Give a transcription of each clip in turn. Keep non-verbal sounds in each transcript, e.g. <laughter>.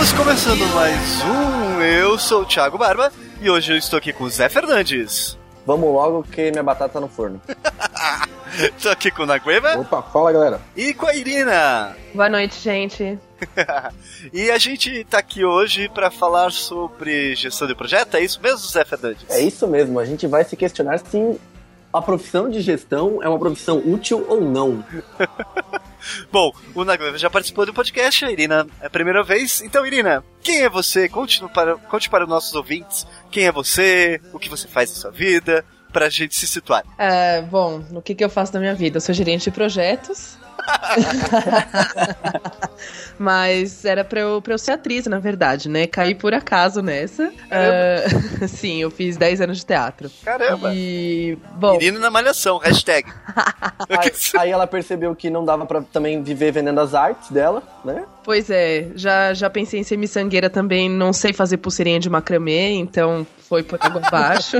Estamos começando mais um. Eu sou o Thiago Barba e hoje eu estou aqui com o Zé Fernandes. Vamos logo que minha batata tá no forno. <laughs> Estou aqui com o Nagueva. Opa, fala galera. E com a Irina. Boa noite, gente. <laughs> e a gente tá aqui hoje para falar sobre gestão de projeto, é isso mesmo, Zé Fernandes? É isso mesmo, a gente vai se questionar se a profissão de gestão é uma profissão útil ou não. <laughs> Bom, o Nagoya já participou do podcast, a Irina é a primeira vez. Então, Irina, quem é você? Conte para, conte para os nossos ouvintes quem é você, o que você faz na sua vida, para a gente se situar. É, bom, no que, que eu faço na minha vida? Eu sou gerente de projetos. <laughs> Mas era pra eu, pra eu ser atriz, na verdade, né? Caí por acaso nessa. Uh, <laughs> sim, eu fiz 10 anos de teatro. Caramba! E. Bom. Menino na malhação, hashtag. <laughs> aí, aí, ela percebeu que não dava pra também viver vendendo as artes dela, né? Pois é, já, já pensei em ser miçangueira também, não sei fazer pulseirinha de macramê, então foi por água <laughs> abaixo.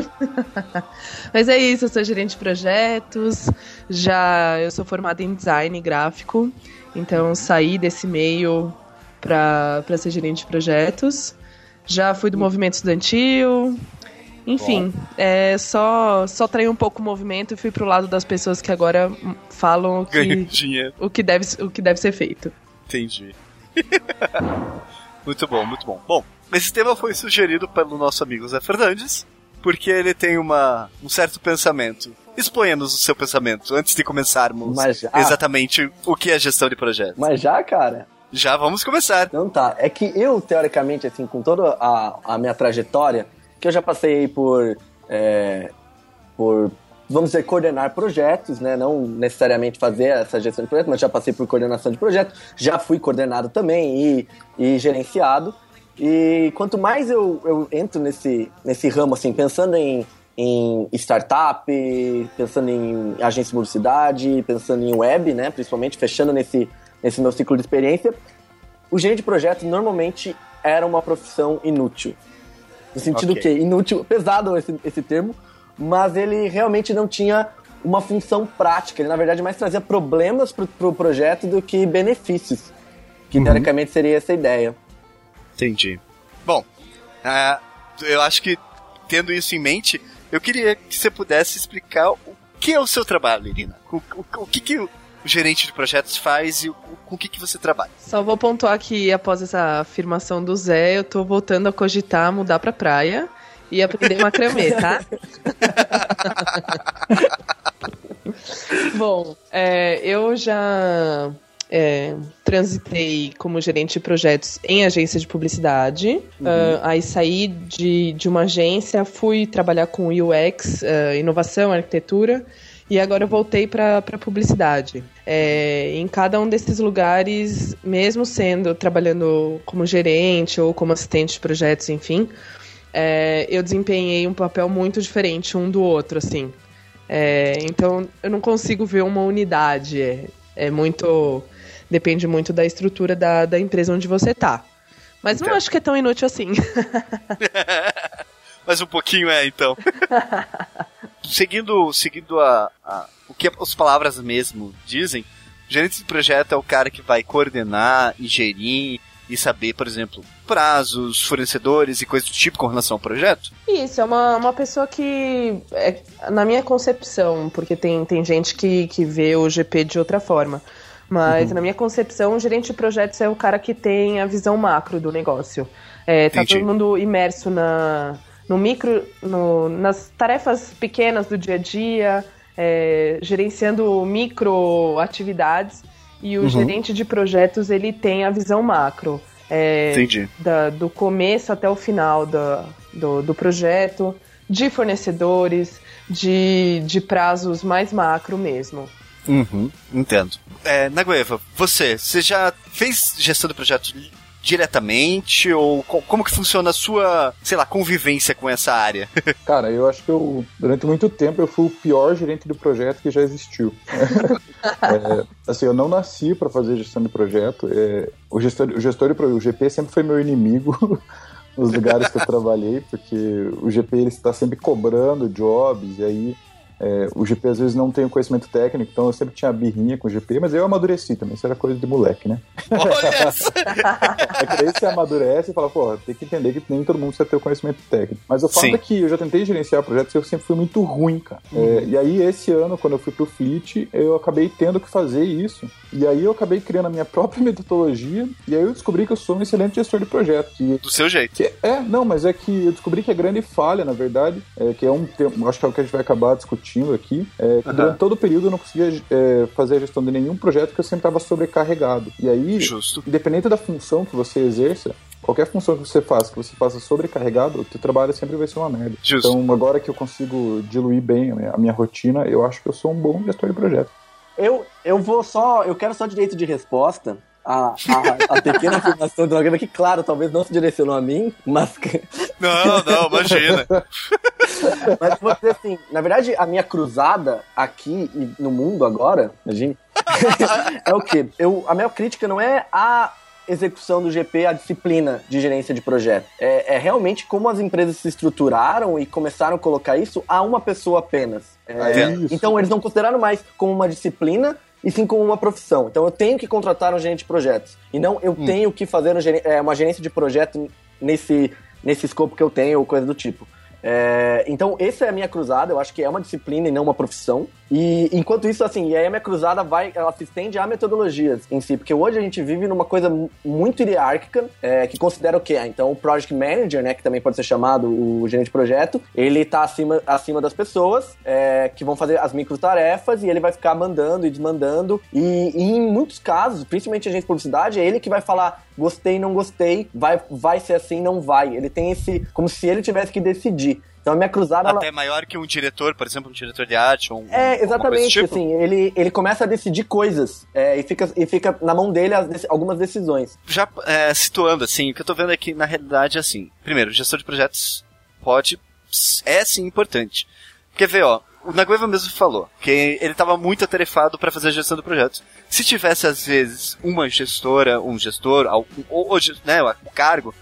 <laughs> Mas é isso, eu sou gerente de projetos, já eu sou formada em design gráfico, então saí desse meio para ser gerente de projetos. Já fui do movimento estudantil, enfim, é, só, só traí um pouco o movimento e fui pro lado das pessoas que agora falam o que, o que, deve, o que deve ser feito. Entendi. <laughs> muito bom, muito bom. Bom, esse tema foi sugerido pelo nosso amigo Zé Fernandes, porque ele tem uma, um certo pensamento. Exponha-nos o seu pensamento antes de começarmos já... exatamente o que é gestão de projetos. Mas já, cara? Já vamos começar. Então tá. É que eu, teoricamente, assim, com toda a, a minha trajetória, que eu já passei por. É, por vamos dizer, coordenar projetos, né? Não necessariamente fazer essa gestão de projeto, mas já passei por coordenação de projeto, já fui coordenado também e, e gerenciado. E quanto mais eu, eu entro nesse, nesse ramo, assim, pensando em, em startup, pensando em agência de publicidade, pensando em web, né? Principalmente, fechando nesse, nesse meu ciclo de experiência, o gerente de projeto normalmente era uma profissão inútil. No sentido okay. que, inútil, pesado esse, esse termo, mas ele realmente não tinha uma função prática. Ele, na verdade, mais trazia problemas para o pro projeto do que benefícios. Que, uhum. teoricamente, seria essa ideia. Entendi. Bom, uh, eu acho que, tendo isso em mente, eu queria que você pudesse explicar o que é o seu trabalho, Irina. O, o, o que, que o gerente de projetos faz e com o que, que você trabalha. Só vou pontuar que, após essa afirmação do Zé, eu tô voltando a cogitar mudar pra praia e aprender macramê, tá? <laughs> Bom, é, eu já é, transitei como gerente de projetos em agência de publicidade. Uhum. Uh, aí saí de, de uma agência, fui trabalhar com UX, uh, inovação, arquitetura. E agora eu voltei para publicidade. É, em cada um desses lugares, mesmo sendo trabalhando como gerente ou como assistente de projetos, enfim, é, eu desempenhei um papel muito diferente um do outro, assim. É, então eu não consigo ver uma unidade. É, é, muito. Depende muito da estrutura da, da empresa onde você tá. Mas então. não acho que é tão inútil assim. <laughs> Mas um pouquinho é, então. <laughs> seguindo seguindo a, a, o que as palavras mesmo dizem, gerente de projeto é o cara que vai coordenar e gerir e saber, por exemplo, prazos, fornecedores e coisas do tipo com relação ao projeto? Isso, é uma, uma pessoa que, é, na minha concepção, porque tem, tem gente que, que vê o GP de outra forma, mas uhum. na minha concepção, o gerente de projetos é o cara que tem a visão macro do negócio. É, tá todo mundo imerso na, no micro, no, nas tarefas pequenas do dia a dia, é, gerenciando micro atividades e o uhum. gerente de projetos ele tem a visão macro. É, Entendi. Da, do começo até o final da, do, do projeto, de fornecedores, de, de prazos mais macro mesmo. Uhum, entendo. É, Nagueva, você, você já fez gestão de projetos diretamente ou como que funciona a sua, sei lá, convivência com essa área? <laughs> Cara, eu acho que eu, durante muito tempo eu fui o pior gerente de projeto que já existiu. <laughs> é, assim, eu não nasci para fazer gestão de projeto. É, o gestor, o gestor de, o GP sempre foi meu inimigo <laughs> nos lugares que eu trabalhei, porque o GP ele está sempre cobrando jobs e aí É, o GP às vezes não tem o conhecimento técnico, então eu sempre tinha birrinha com o GP, mas eu amadureci também, isso era coisa de moleque, né? <laughs> é que daí você amadurece e fala, pô, tem que entender que nem todo mundo precisa ter o conhecimento técnico. Mas o fato Sim. é que eu já tentei gerenciar projetos e eu sempre fui muito ruim, cara. É, uhum. É, e aí, esse ano, quando eu fui pro Fleet, eu acabei tendo que fazer isso. E aí eu acabei criando a minha própria <laughs> metodologia, e aí eu descobri que eu sou um excelente gestor de projeto. Que, Do seu jeito. Que, é, não, mas é que eu descobri que a grande falha, na verdade, é que é um tema, acho que é o que a gente vai acabar discutindo aqui, é que uhum. durante todo o período eu não conseguia é, fazer a gestão de nenhum projeto que eu sempre estava sobrecarregado. E aí, Justo. independente da função que você exerça, qualquer função que você faça, que você faça sobrecarregado, o teu trabalho sempre vai ser uma merda. Justo. Então, agora que eu consigo diluir bem a minha rotina, eu acho que eu sou um bom gestor de projeto. Eu, eu vou só, eu quero só direito de resposta a, a, a pequena afirmação do programa, que, claro, talvez não se direcionou a mim, mas. Não, não, imagina. <laughs> mas vou dizer assim, na verdade, a minha cruzada aqui e no mundo agora, imagina, <laughs> é o quê? Eu, a minha crítica não é a execução do GP a disciplina de gerência de projeto. É, é, realmente como as empresas se estruturaram e começaram a colocar isso a uma pessoa apenas. É, é então eles não consideraram mais como uma disciplina e sim como uma profissão. Então eu tenho que contratar um gerente de projetos. E não eu hum. tenho que fazer é, uma gerência de projeto nesse, nesse escopo que eu tenho ou coisa do tipo. É, então, essa é a minha cruzada, eu acho que é uma disciplina e não uma profissão. E enquanto isso, assim, e aí a minha cruzada vai, ela se estende a metodologias em si, porque hoje a gente vive numa coisa muito hierárquica, é, que considera o quê? Ah, então, o Project Manager, né, que também pode ser chamado o gerente de projeto, ele tá acima, acima das pessoas é, que vão fazer as micro tarefas e ele vai ficar mandando e desmandando. E, e em muitos casos, principalmente a gente de publicidade, é ele que vai falar gostei, não gostei, vai, vai ser assim, não vai. Ele tem esse, como se ele tivesse que decidir. Então a minha cruzada. Até ela... maior que um diretor, por exemplo, um diretor de arte. Ou um, é, exatamente. Tipo? Assim, ele, ele começa a decidir coisas é, e, fica, e fica na mão dele as, algumas decisões. Já é, situando, assim, o que eu tô vendo aqui na realidade é assim: primeiro, gestor de projetos pode. É sim importante. Porque vê, ó, o Nagueva mesmo falou que ele estava muito atarefado para fazer a gestão do projeto. Se tivesse, às vezes, uma gestora, um gestor, ou, ou né, o cargo,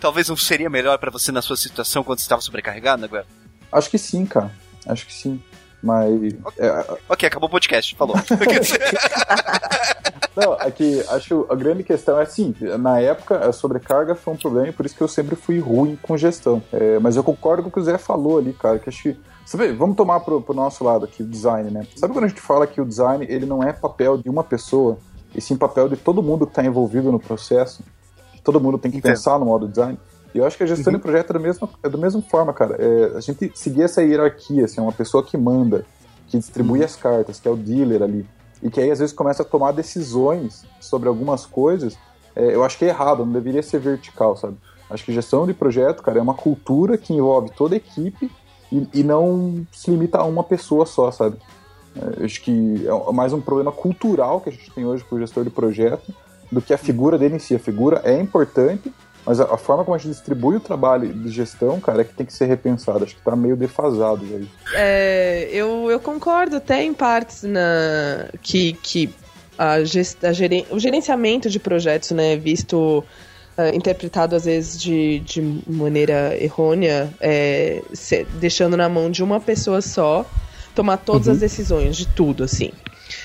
talvez não seria melhor para você na sua situação quando você estava sobrecarregado, Nagueva? Acho que sim, cara. Acho que sim. Mas. Ok, é... okay acabou o podcast, falou. <laughs> <laughs> Não, aqui é acho a grande questão é assim, na época a sobrecarga foi um problema e por isso que eu sempre fui ruim com gestão. É, mas eu concordo com o que o Zé falou ali, cara, que acho que Sabe, vamos tomar pro, pro nosso lado aqui, o design, né? Sabe quando a gente fala que o design ele não é papel de uma pessoa, e sim papel de todo mundo que está envolvido no processo? Todo mundo tem que Entendo. pensar no modo design. E eu acho que a gestão uhum. de projeto é da mesma, é da mesma forma, cara. É, a gente seguir essa hierarquia, assim, uma pessoa que manda, que distribui uhum. as cartas, que é o dealer ali, e que aí às vezes começa a tomar decisões sobre algumas coisas, é, eu acho que é errado, não deveria ser vertical, sabe? Acho que gestão de projeto, cara, é uma cultura que envolve toda a equipe e, e não se limita a uma pessoa só, sabe? É, acho que é mais um problema cultural que a gente tem hoje com o gestor de projeto do que a figura dele em si. A figura é importante, mas a, a, forma como a gente distribui o trabalho de gestão, cara, é que tem que ser repensado. Acho que tá meio defasado aí. É, eu, eu concordo até em partes na que, que a gest, a geren, o gerenciamento de projetos, né, visto uh, interpretado às vezes de, de maneira errônea, é, se, deixando na mão de uma pessoa só tomar todas uhum. as decisões de tudo, assim.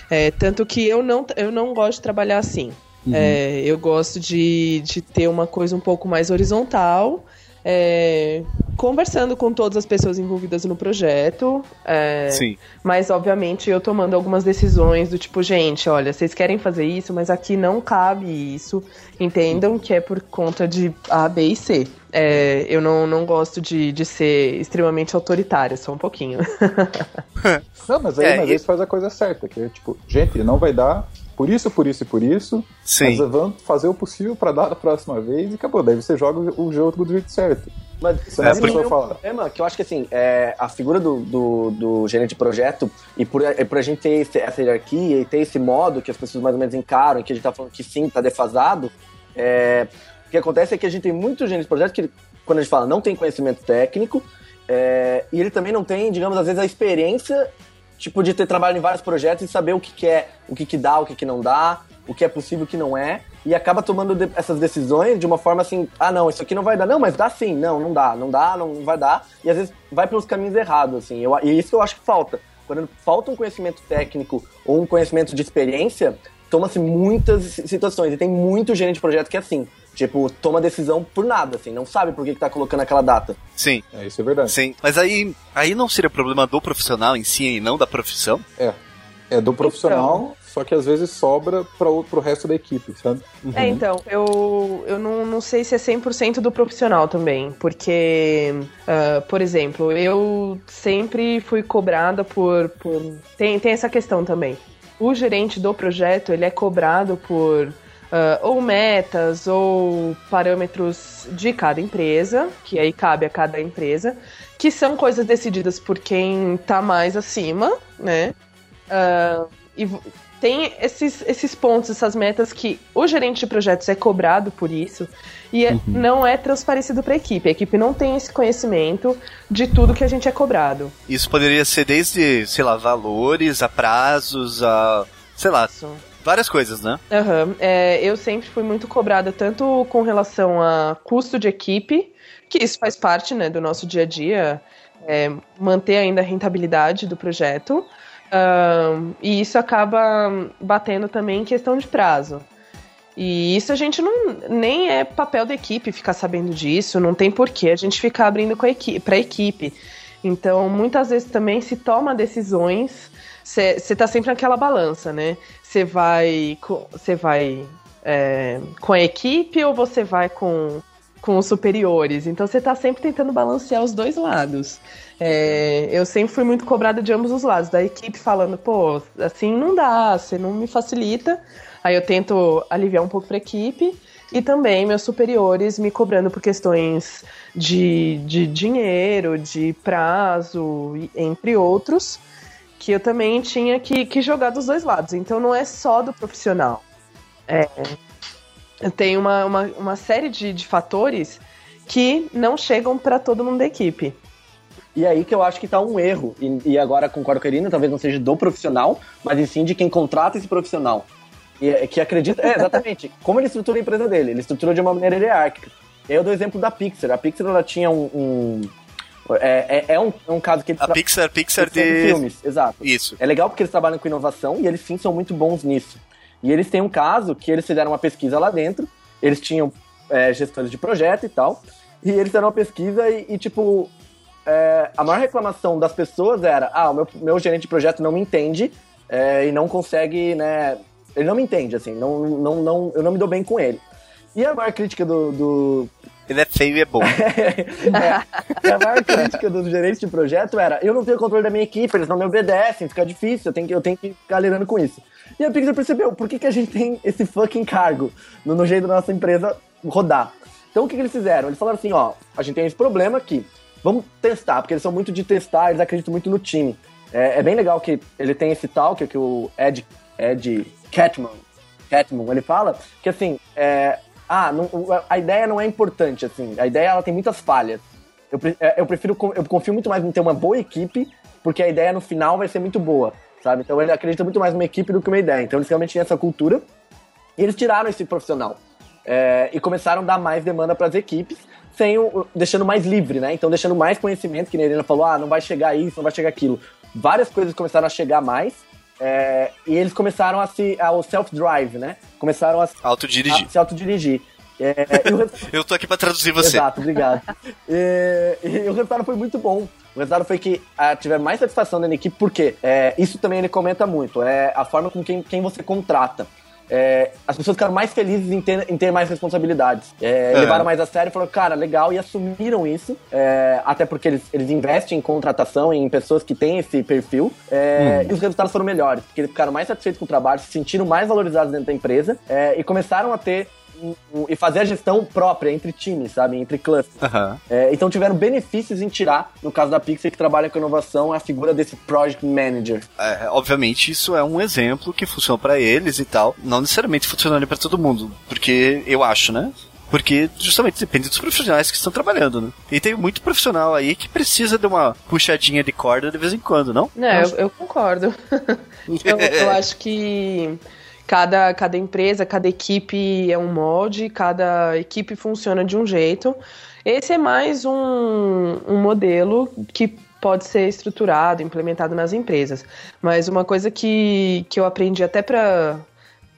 É, tanto que eu não, eu não gosto de trabalhar assim. Uhum. É, eu gosto de, de ter uma coisa um pouco mais horizontal é, conversando com todas as pessoas envolvidas no projeto. É, Sim. Mas, obviamente, eu tomando algumas decisões do tipo, gente, olha, vocês querem fazer isso, mas aqui não cabe isso. Entendam que é por conta de A, B e C. É, eu não, não gosto de, de ser extremamente autoritária, só um pouquinho. <laughs> <laughs> não, mas aí, é, mas aí faz a coisa certa, que é tipo, gente, não vai dar, por isso, por isso e por isso. Sim. Mas vamos fazer o possível para dar da próxima vez e acabou. Daí você joga o jogo do jeito certo. Mas você é, é um problema que eu acho que assim, é, a figura do, do, do, gerente de projeto, e por, e por a gente ter esse, essa hierarquia e ter esse modo que as pessoas mais ou menos encaram, que a gente tá falando que sim, tá defasado, é, o que acontece é que a gente tem muito gerente de projeto que, quando a gente fala, não tem conhecimento técnico, é, e ele também não tem, digamos, às vezes a experiência tipo, de ter trabalhado em vários projetos e saber o que, que é, o que, que dá, o que, que não dá, o que é possível, o que não é, e acaba tomando de, essas decisões de uma forma assim, ah, não, isso aqui não vai dar. Não, mas dá sim. Não, não dá, não dá, não vai dar. E às vezes vai pelos caminhos errados, assim. Eu, e isso eu acho que falta. quando falta um conhecimento técnico ou um conhecimento de experiência, toma-se muitas situações. E tem muito gerente de projeto que é assim. Tipo, toma decisão por nada, assim, não sabe por que, que tá colocando aquela data. Sim. É, isso é verdade. Sim. Mas aí, aí não seria problema do profissional em si e não da profissão? É. É do profissional, só que às vezes sobra para o resto da equipe, sabe? É, então, eu, eu não, não sei se é 100% do profissional também, porque, uh, por exemplo, eu sempre fui cobrada por. por tem, tem essa questão também. O gerente do projeto, ele é cobrado por uh, ou metas ou parâmetros de cada empresa, que aí cabe a cada empresa, que são coisas decididas por quem tá mais acima, né? Uh, e tem esses, esses pontos, essas metas que o gerente de projetos é cobrado por isso e é, uhum. não é transparecido para a equipe. A equipe não tem esse conhecimento de tudo que a gente é cobrado. Isso poderia ser desde, sei lá, valores, a prazos, a. sei lá. Várias coisas, né? Uhum. É, eu sempre fui muito cobrada, tanto com relação a custo de equipe, que isso faz parte né, do nosso dia a dia, é, manter ainda a rentabilidade do projeto, Uh, e isso acaba batendo também em questão de prazo. E isso a gente não nem é papel da equipe ficar sabendo disso, não tem porquê a gente ficar abrindo para a equipe. Então, muitas vezes também se toma decisões, você está sempre naquela balança, né? Você vai, você vai é, com a equipe ou você vai com, com os superiores? Então, você está sempre tentando balancear os dois lados. É, eu sempre fui muito cobrada de ambos os lados, da equipe falando, pô, assim não dá, você não me facilita. Aí eu tento aliviar um pouco para a equipe e também meus superiores me cobrando por questões de, de dinheiro, de prazo, entre outros, que eu também tinha que, que jogar dos dois lados. Então não é só do profissional. É, tem uma, uma, uma série de, de fatores que não chegam para todo mundo da equipe. E aí que eu acho que tá um erro. E, e agora concordo com a Irina, talvez não seja do profissional, mas sim de quem contrata esse profissional. E, é, que acredita. É, exatamente. <laughs> como ele estrutura a empresa dele? Ele estrutura de uma maneira hierárquica. Eu dou o exemplo da Pixar. A Pixar ela tinha um. um é, é, é, um, é um caso que eles A tra... Pixar, Pixar, de filmes, exato. Isso. É legal porque eles trabalham com inovação e eles sim são muito bons nisso. E eles têm um caso que eles fizeram uma pesquisa lá dentro, eles tinham é, gestores de projeto e tal, e eles fizeram uma pesquisa e, e tipo, é, a maior reclamação das pessoas era: ah, o meu, meu gerente de projeto não me entende é, e não consegue, né? Ele não me entende, assim, não, não, não, eu não me dou bem com ele. E a maior crítica do. do... Ele é feio e é bom. <laughs> é, a maior crítica dos gerentes de projeto era: eu não tenho controle da minha equipe, eles não me obedecem, fica difícil, eu tenho que, eu tenho que ficar lidando com isso. E a Pixar percebeu: por que, que a gente tem esse fucking cargo no, no jeito da nossa empresa rodar? Então o que, que eles fizeram? Eles falaram assim: ó, a gente tem esse problema aqui vamos testar, porque eles são muito de testar, eles acreditam muito no time. É, é bem legal que ele tem esse tal, que, o Ed, Ed Catman, Catman, ele fala, que assim, é, ah, não, a ideia não é importante, assim, a ideia ela tem muitas falhas. Eu, é, eu prefiro, eu confio muito mais em ter uma boa equipe, porque a ideia no final vai ser muito boa, sabe? Então ele acredita muito mais numa equipe do que uma ideia. Então eles realmente tinham essa cultura, e eles tiraram esse profissional. É, e começaram a dar mais demanda para as equipes, sem o, deixando mais livre, né? Então deixando mais conhecimento, que a Helena falou, ah, não vai chegar isso, não vai chegar aquilo. Várias coisas começaram a chegar mais, é, e eles começaram a se. ao self-drive, né? Começaram a, autodirigir. a se autodirigir. É. <laughs> Eu tô aqui para traduzir você. Exato, obrigado. e, e, o resultado foi muito bom. O resultado foi que ah, tiveram mais satisfação na equipe, porque é, isso também ele comenta muito, é a forma com quem, quem você contrata é, as pessoas ficaram mais felizes em ter, em ter mais responsabilidades. É, é. Levaram mais a sério e falaram, cara, legal, e assumiram isso. É, até porque eles, eles investem em contratação, em pessoas que têm esse perfil. Hum. E os resultados foram melhores, porque eles ficaram mais satisfeitos com o trabalho, se sentiram mais valorizados dentro da empresa e começaram a ter e fazer a gestão própria entre times, sabe? Entre clusters. Uhum. É, então tiveram benefícios em tirar, no caso da Pixar, que trabalha com inovação, a figura desse Project Manager. É, obviamente, isso é um exemplo que funciona para eles e tal. Não necessariamente funcionaria para todo mundo. Porque eu acho, né? Porque justamente depende dos profissionais que estão trabalhando, né? E tem muito profissional aí que precisa de uma puxadinha de corda de vez em quando, não? Não, eu, eu concordo. <laughs> eu, eu acho que cada, cada empresa, cada equipe é um molde, cada equipe funciona de um jeito. Esse é mais um, um modelo que pode ser estruturado, implementado nas empresas. Mas uma coisa que, que eu aprendi até para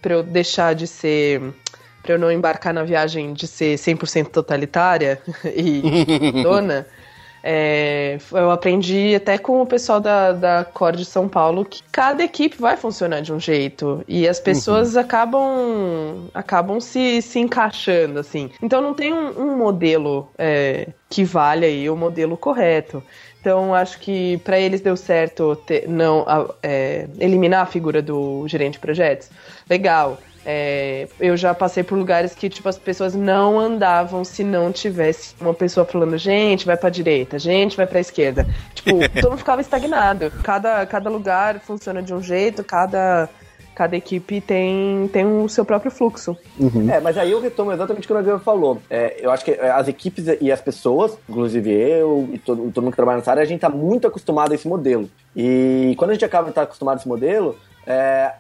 eu deixar de ser para eu não embarcar na viagem de ser 100% totalitária <laughs> e dona, <laughs> é, eu aprendi até com o pessoal da, da Core de São Paulo que cada equipe vai funcionar de um jeito e as pessoas uhum. acabam acabam se, se encaixando assim. Então não tem um, um modelo é, que vale aí o modelo correto. Então acho que para eles deu certo ter, não é, eliminar a figura do gerente de projetos. Legal. É, eu já passei por lugares que, tipo, as pessoas não andavam se não tivesse uma pessoa falando, gente, vai pra direita, gente, vai pra esquerda. Tipo, <laughs> todo mundo ficava estagnado. Cada, cada lugar funciona de um jeito, cada, cada equipe tem, tem o seu próprio fluxo. Uhum. É, mas aí eu retomo exatamente o que o Nagano falou. É, eu acho que as equipes e as pessoas, inclusive eu e todo, todo mundo que trabalha nessa área, a gente tá muito acostumado a esse modelo. E quando a gente acaba de estar acostumado a esse modelo, é,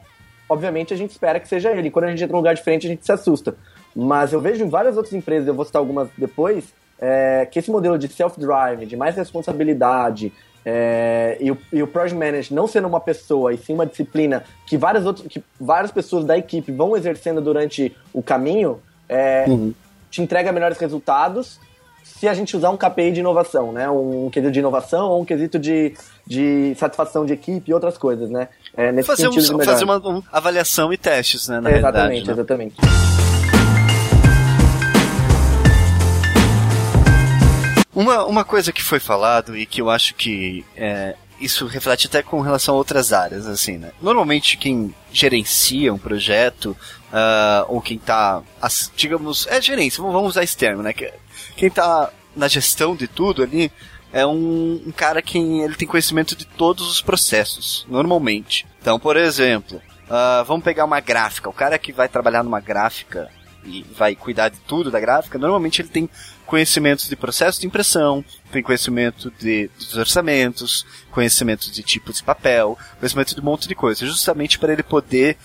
obviamente a gente espera que seja ele. Quando a gente entra num lugar diferente, a gente se assusta. Mas eu vejo em várias outras empresas, eu vou citar algumas depois, é, que esse modelo de self-drive, de mais responsabilidade, é, e, o, e o Project Manager não sendo uma pessoa e sim uma disciplina que várias, outras, que várias pessoas da equipe vão exercendo durante o caminho, é, uhum. te entrega melhores resultados se a gente usar um KPI de inovação, né? Um quesito de inovação ou um quesito de, de satisfação de equipe e outras coisas, né? É, nesse fazer, um, fazer uma, avaliação e testes, né? Na exatamente, né? exatamente. Uma, uma coisa que foi falado e que eu acho que é, isso reflete até com relação a outras áreas, assim, né? Normalmente quem gerencia um projeto, uh, ou quem tá, digamos, é gerência, vamos usar esse termo, né? Quem tá na gestão de tudo ali é um, um cara que ele tem conhecimento de todos os processos, normalmente. Então, por exemplo, uh, vamos pegar uma gráfica. O cara que vai trabalhar numa gráfica e vai cuidar de tudo da gráfica, normalmente ele tem conhecimentos de processo de impressão, tem conhecimento de, dos orçamentos, conhecimento de tipos de papel, conhecimento de um monte de coisa, justamente para ele poder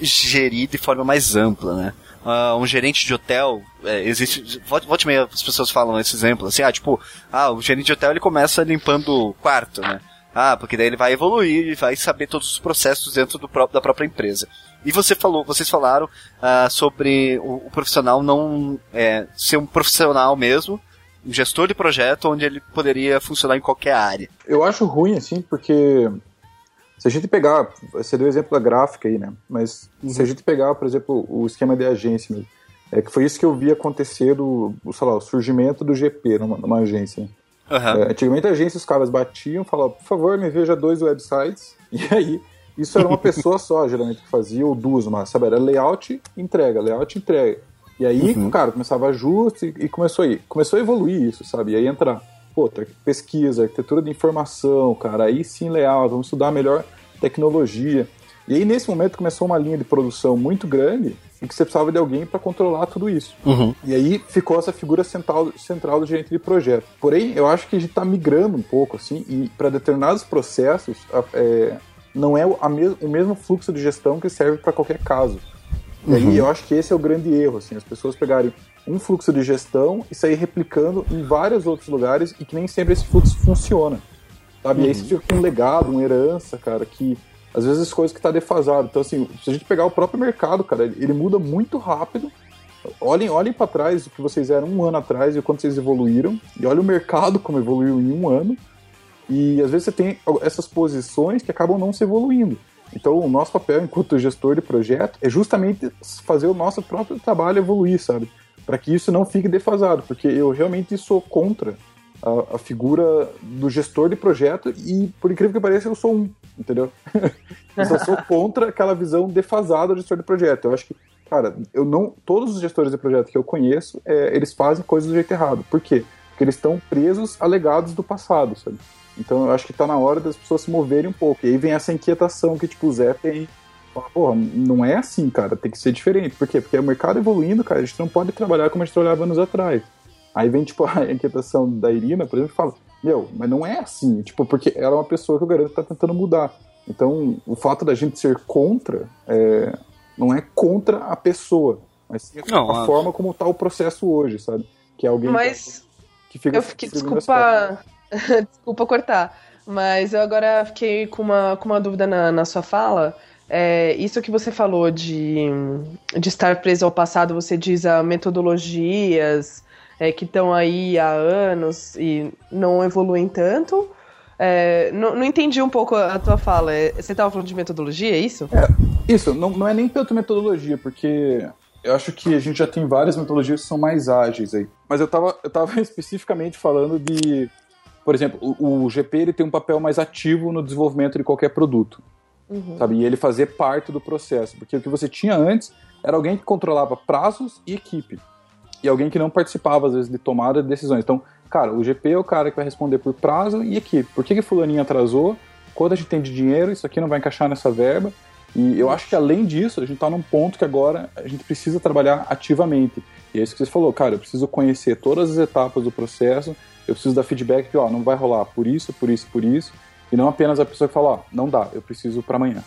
gerir de forma mais ampla, né? uh, um gerente de hotel, é, existe, volte meia as pessoas falam esse exemplo, assim, ah, tipo, ah, o gerente de hotel ele começa limpando o quarto, né? Ah, porque daí ele vai evoluir e vai saber todos os processos dentro do da própria empresa. E você falou, vocês falaram uh, sobre o, o, profissional não é, ser um profissional mesmo, um gestor de projeto onde ele poderia funcionar em qualquer área. Eu acho ruim, assim, porque se a gente pegar, você deu o exemplo da gráfica aí, né? Mas uhum. se a gente pegar, por exemplo, o esquema de agência mesmo, é que foi isso que eu vi acontecer do, sei lá, o surgimento do GP numa, numa agência. Uhum. É, antigamente a agência, os caras batiam, falavam, por favor, me veja dois websites, <laughs> e aí isso era uma pessoa só, <laughs> geralmente, que fazia, ou duas, mas, sabe, era layout, entrega, layout, entrega. E aí, uhum. cara, começava ajuste e, e começou aí. Começou a evoluir isso, sabe? E aí entrar pô, pesquisa, arquitetura de informação, cara, aí sim layout, vamos estudar melhor tecnologia. E aí, nesse momento, começou uma linha de produção muito grande e que você precisava de alguém para controlar tudo isso. Uhum. E aí ficou essa figura central, central do gerente de projeto. Porém, eu acho que a gente está migrando um pouco, assim, e para determinados processos, é, não é o mesmo fluxo de gestão que serve para qualquer caso. E aí uhum. eu acho que esse é o grande erro, assim, as pessoas pegarem um fluxo de gestão e sair replicando em vários outros lugares e que nem sempre esse fluxo funciona. Sabe? Uhum. E aí você uhum. fica com um legado, uma herança, cara, que às vezes as coisas que tá defasado. Então, assim, se a gente pegar o próprio mercado, cara, ele muda muito rápido. Olhem, olhem para trás o que vocês eram um ano atrás e o quanto vocês evoluíram. E olha o mercado como evoluiu em um ano. E às vezes você tem essas posições que acabam não se evoluindo. Então, o nosso papel enquanto gestor de projeto é justamente fazer o nosso próprio trabalho evoluir, sabe? Para que isso não fique defasado, porque eu realmente sou contra a, a, figura do gestor de projeto e, por incrível que pareça, eu sou um, entendeu? <laughs> eu só sou <laughs> contra aquela visão defasada do gestor de projeto. Eu acho que, cara, eu não, todos os gestores de projeto que eu conheço, é, eles fazem coisas do jeito errado. Por quê? Porque eles estão presos a legados do passado, sabe? Então eu acho que está na hora das pessoas se moverem um pouco. E aí vem essa inquietação que, tipo, o Zé tem porra, não é assim, cara, tem que ser diferente. Por quê? Porque o mercado evoluindo, cara, a gente não pode trabalhar como a gente trabalhava anos atrás. Aí vem, tipo, <laughs> a inquietação da Irina, por exemplo, e fala, meu, mas não é assim, tipo, porque ela é uma pessoa que eu garanto que tá tentando mudar. Então, o fato da gente ser contra, é, não é contra a pessoa, mas sim a, não, a forma como tá o processo hoje, sabe? Que é alguém mas... que, que fica... Eu fiquei, desculpa <laughs> Desculpa cortar, mas eu agora fiquei com uma, com uma dúvida na, na sua fala. É, isso que você falou de, de estar preso ao passado, você diz a metodologias é, que estão aí há anos e não evoluem tanto. É, não, não, entendi um pouco a tua fala. É, você estava falando de metodologia, é isso? É, isso, não, não é nem tanto metodologia, porque eu acho que a gente já tem várias metodologias que são mais ágeis aí. Mas eu estava eu tava <laughs> especificamente falando de. Por exemplo, o, o, GP ele tem um papel mais ativo no desenvolvimento de qualquer produto. Uhum. Sabe? E ele fazer parte do processo. Porque o que você tinha antes era alguém que controlava prazos e equipe. E alguém que não participava, às vezes, de tomada de decisões. Então, Cara, o GP é o cara que vai responder por prazo e equipe. Por que, que fulaninho atrasou? Quanto a gente tem de dinheiro? Isso aqui não vai encaixar nessa verba. E eu acho que além disso, a gente está num ponto que agora a gente precisa trabalhar ativamente. E é isso que você falou, cara, eu preciso conhecer todas as etapas do processo, eu preciso dar feedback de, ó, não vai rolar por isso, por isso, por isso, e não apenas a pessoa que fala, ó, não dá, eu preciso para amanhã.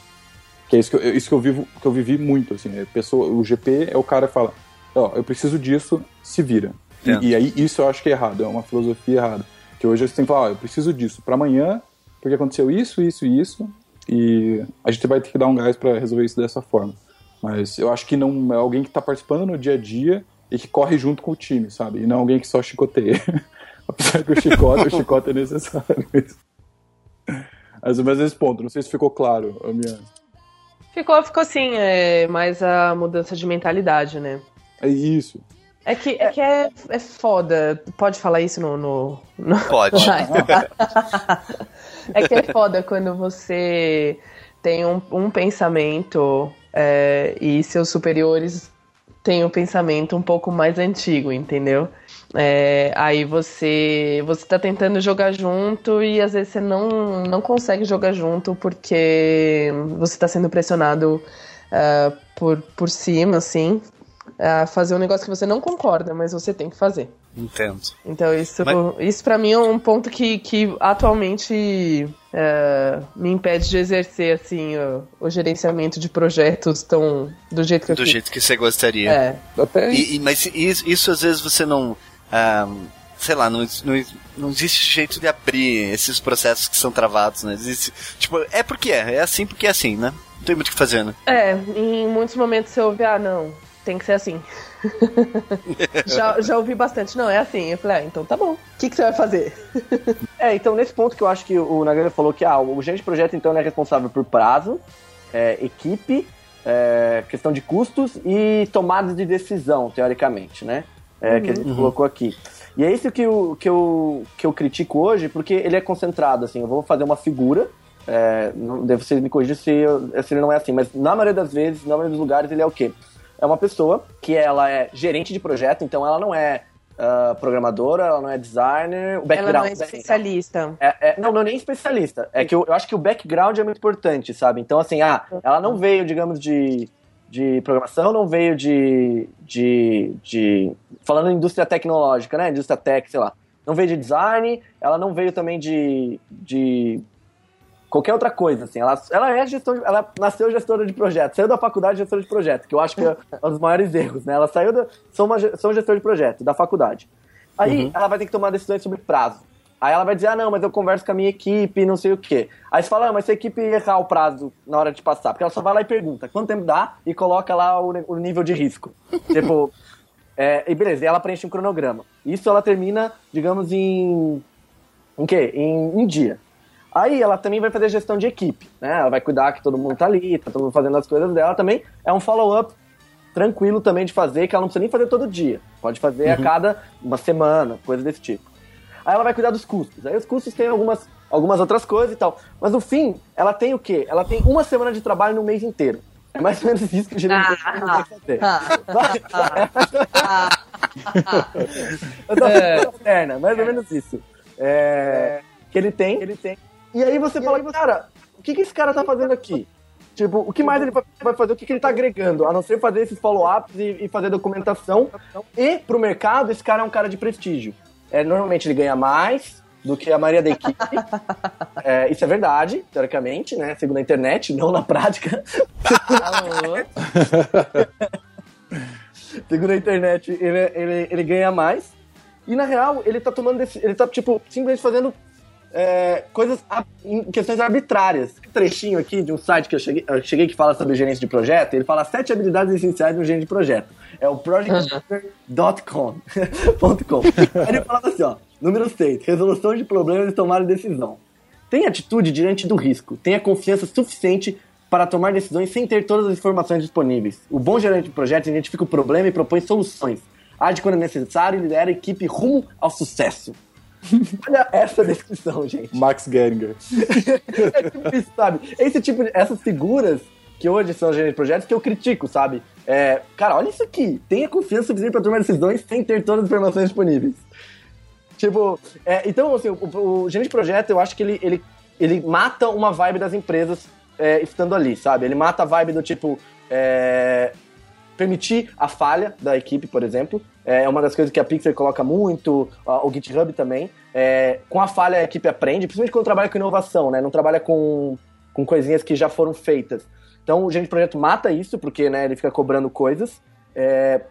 Que é isso que eu, isso que eu vivo, que eu vivi muito, assim, a pessoa, o GP é o cara que fala, ó, eu preciso disso, se vira. E, e, aí isso eu acho que é errado, é uma filosofia errada. Que hoje você tem que falar, eu preciso disso para amanhã, porque aconteceu isso, isso e isso, e a gente vai ter que dar um gás para resolver isso dessa forma. Mas eu acho que não é alguém que está participando no dia a dia e que corre junto com o time, sabe? E não alguém que só chicoteia. <laughs> Apesar que o chicote, o chicote é necessário. Mas, mas esse ponto, não sei se ficou claro a minha. Ficou, ficou sim, é mais a mudança de mentalidade, né? É isso. É que é, que é, é foda. Pode falar isso no. no, no... Pode. <laughs> <laughs> é que é foda quando você tem um, um pensamento é, e seus superiores têm um pensamento um pouco mais antigo, entendeu? É, aí você você tá tentando jogar junto e às vezes você não, não consegue jogar junto porque você está sendo pressionado uh, por, por cima, assim a fazer um negócio que você não concorda, mas você tem que fazer. Entendo. Então isso, mas... isso para mim é um ponto que, que atualmente é, me impede de exercer assim o, o, gerenciamento de projetos tão do jeito que do eu jeito que você gostaria. É. Até... E, e, mas isso, isso, às vezes você não ah, sei lá, não, não, não existe jeito de abrir esses processos que são travados, né? Existe, tipo, é porque é, é assim porque é assim, né? Não tem muito o que fazer, né? É, em muitos momentos você ouve, ah, não, tem que ser assim. <laughs> já, já ouvi bastante. Não, é assim. Eu falei, ah, então tá bom. O que, que você vai fazer? <laughs> é, então nesse ponto que eu aacho que o Nagano falou que ah, o gerente de projeto então é responsável por prazo, é, equipe, é, questão de custos e tomada de decisão, teoricamente, né? É, uhum. Que a gente uhum. colocou aqui. E é isso que eu, que, eu, que eu critico hoje, porque ele é concentrado, assim, eu vou fazer uma figura, é, não, vocês me corrigir se, se ele não é assim, mas na maioria das vezes, na maioria dos lugares, ele é o quê? é uma pessoa que ela é gerente de projeto, então ela não é uh, programadora, ela não é designer, o background... Ela não é especialista. É, é, não, não é nem especialista. É que eu, eu, acho que o background é muito importante, sabe? Então, assim, ah, ela não veio, digamos, de, de programação, não veio de, de, de... Falando em indústria tecnológica, né? Indústria tech, sei lá. Não veio de design, ela não veio também de, de qualquer outra coisa, assim. Ela, ela é gestor, ela nasceu gestora de projeto, saiu da faculdade gestora de projeto, que eu acho que é um dos maiores erros, né? Ela saiu da. Sou, uma, sou gestor de projeto, da faculdade. Aí uhum. ela vai ter que tomar decisões sobre prazo. Aí ela vai dizer, ah, não, mas eu converso com a minha equipe, não sei o quê. Aí você fala, ah, mas se a equipe errar o prazo na hora de passar, porque ela só vai lá e pergunta quanto tempo dá e coloca lá o, o nível de risco. <laughs> tipo, é, e beleza, e ela preenche um cronograma. Isso ela termina, digamos, em. Em quê? Em um dia. Aí ela também vai fazer gestão de equipe, né? Ela vai cuidar que todo mundo tá ali, tá todo mundo fazendo as coisas dela também. É um follow-up tranquilo também de fazer, que ela não precisa nem fazer todo dia. Pode fazer uhum. a cada uma semana, coisa desse tipo. Aí ela vai cuidar dos custos. Aí os custos têm algumas, algumas outras coisas e tal. Mas no fim, ela tem o quê? Ela tem uma semana de trabalho no mês inteiro. É mais ou menos isso que o gerente ah, tem que fazer. Ah, <laughs> Eu tô é. mais ou menos isso. É, que ele tem, ele tem e aí você e fala, aí você... cara, o que, que esse cara tá fazendo aqui? Tipo, o que mais ele vai fazer? O que, que ele tá agregando? A não ser fazer esses follow-ups e, e, fazer documentação. E pro mercado, esse cara é um cara de prestígio. É, normalmente ele ganha mais do que a maioria da equipe. <laughs> é, isso é verdade, teoricamente, né? Segundo a internet, não na prática. <laughs> Segundo a internet, ele, ele, ele ganha mais. E na real, ele tá tomando. Ele tá, tipo, simplesmente fazendo é, coisas em questões arbitrárias. Um trechinho aqui de um site que eu cheguei, eu cheguei que fala sobre gerência de projeto, ele fala sete habilidades essenciais um gerente de projeto. É o project.com. <laughs> ele falava assim, ó, número 6, resolução de problemas e tomar decisão. Tenha atitude diante do risco. Tenha confiança suficiente para tomar decisões sem ter todas as informações disponíveis. O bom gerente de projetos identifica o problema e propõe soluções. Age quando necessário e lidera a equipe rumo ao sucesso. Olha essa descrição, gente. Max Geringer. <laughs> é tipo isso, sabe? Esse tipo de, essas figuras que hoje são gerentes de projetos que eu critico, sabe? É, cara, olha isso aqui. Tenha confiança suficiente para tomar decisões sem ter todas as informações disponíveis. Tipo, é, então, assim, o, o, gerente de projeto, eu acho que ele, ele, ele mata uma vibe das empresas é, estando ali, sabe? Ele mata a vibe do tipo. É, permitir a falha da equipe, por exemplo. É uma das coisas que a Pixar coloca muito, o GitHub também. É, com a falha a equipe aprende, principalmente quando trabalha com inovação, né? Não trabalha com, com coisinhas que já foram feitas. Então o gerente de projeto mata isso, porque né, ele fica cobrando coisas. É,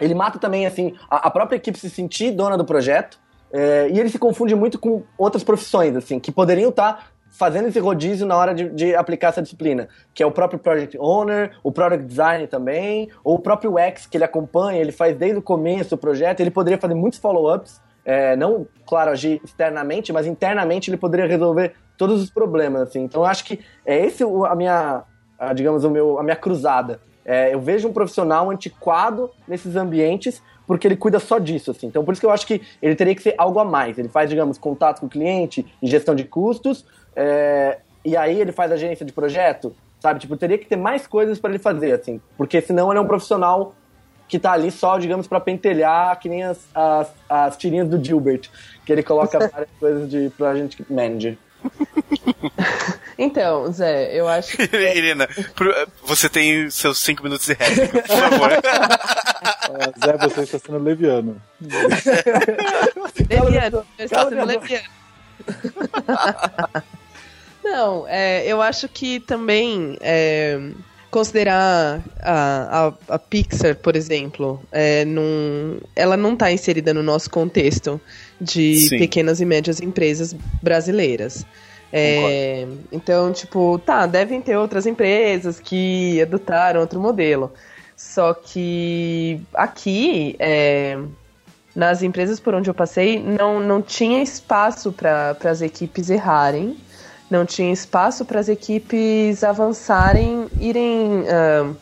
ele mata também, assim, a, a, própria equipe se sentir dona do projeto. É, e ele se confunde muito com outras profissões, assim, que poderiam estar tá fazendo esse rodízio na hora de, de, aplicar essa disciplina, que é o próprio Project Owner, o Product Design também, ou o próprio UX que ele acompanha, ele faz desde o começo do projeto, ele poderia fazer muitos follow-ups, é, não, claro, agir externamente, mas internamente ele poderia resolver todos os problemas, assim. Então eu acho que é esse a minha, a, digamos, o meu, a minha cruzada. É, eu vejo um profissional antiquado nesses ambientes porque ele cuida só disso, assim. Então, por isso que eu acho que ele teria que ser algo a mais. Ele faz, digamos, contato com o cliente gestão de custos, é, e aí ele faz agência de projeto, sabe? Tipo, teria que ter mais coisas para ele fazer, assim. Porque senão ele é um profissional que tá ali só, digamos, para pentelhar, que nem as, as, as, tirinhas do Gilbert, que ele coloca <laughs> várias coisas de Project Manager. <laughs> Então, Zé, eu acho <laughs> que... Irina, você tem seus cinco minutos de réplica, por favor. Zé, você está sendo leviano. leviano, eu estou sendo leviano. Não, é, eu acho que também é, considerar a, a, a, Pixar, por exemplo, é, num, ela não está inserida no nosso contexto de Sim. pequenas e médias empresas brasileiras. É, então, tipo, tá, devem ter outras empresas que adotaram outro modelo. Só que aqui, é, nas empresas por onde eu passei, não, não tinha espaço para as equipes errarem, não tinha espaço para as equipes avançarem, irem. Uh,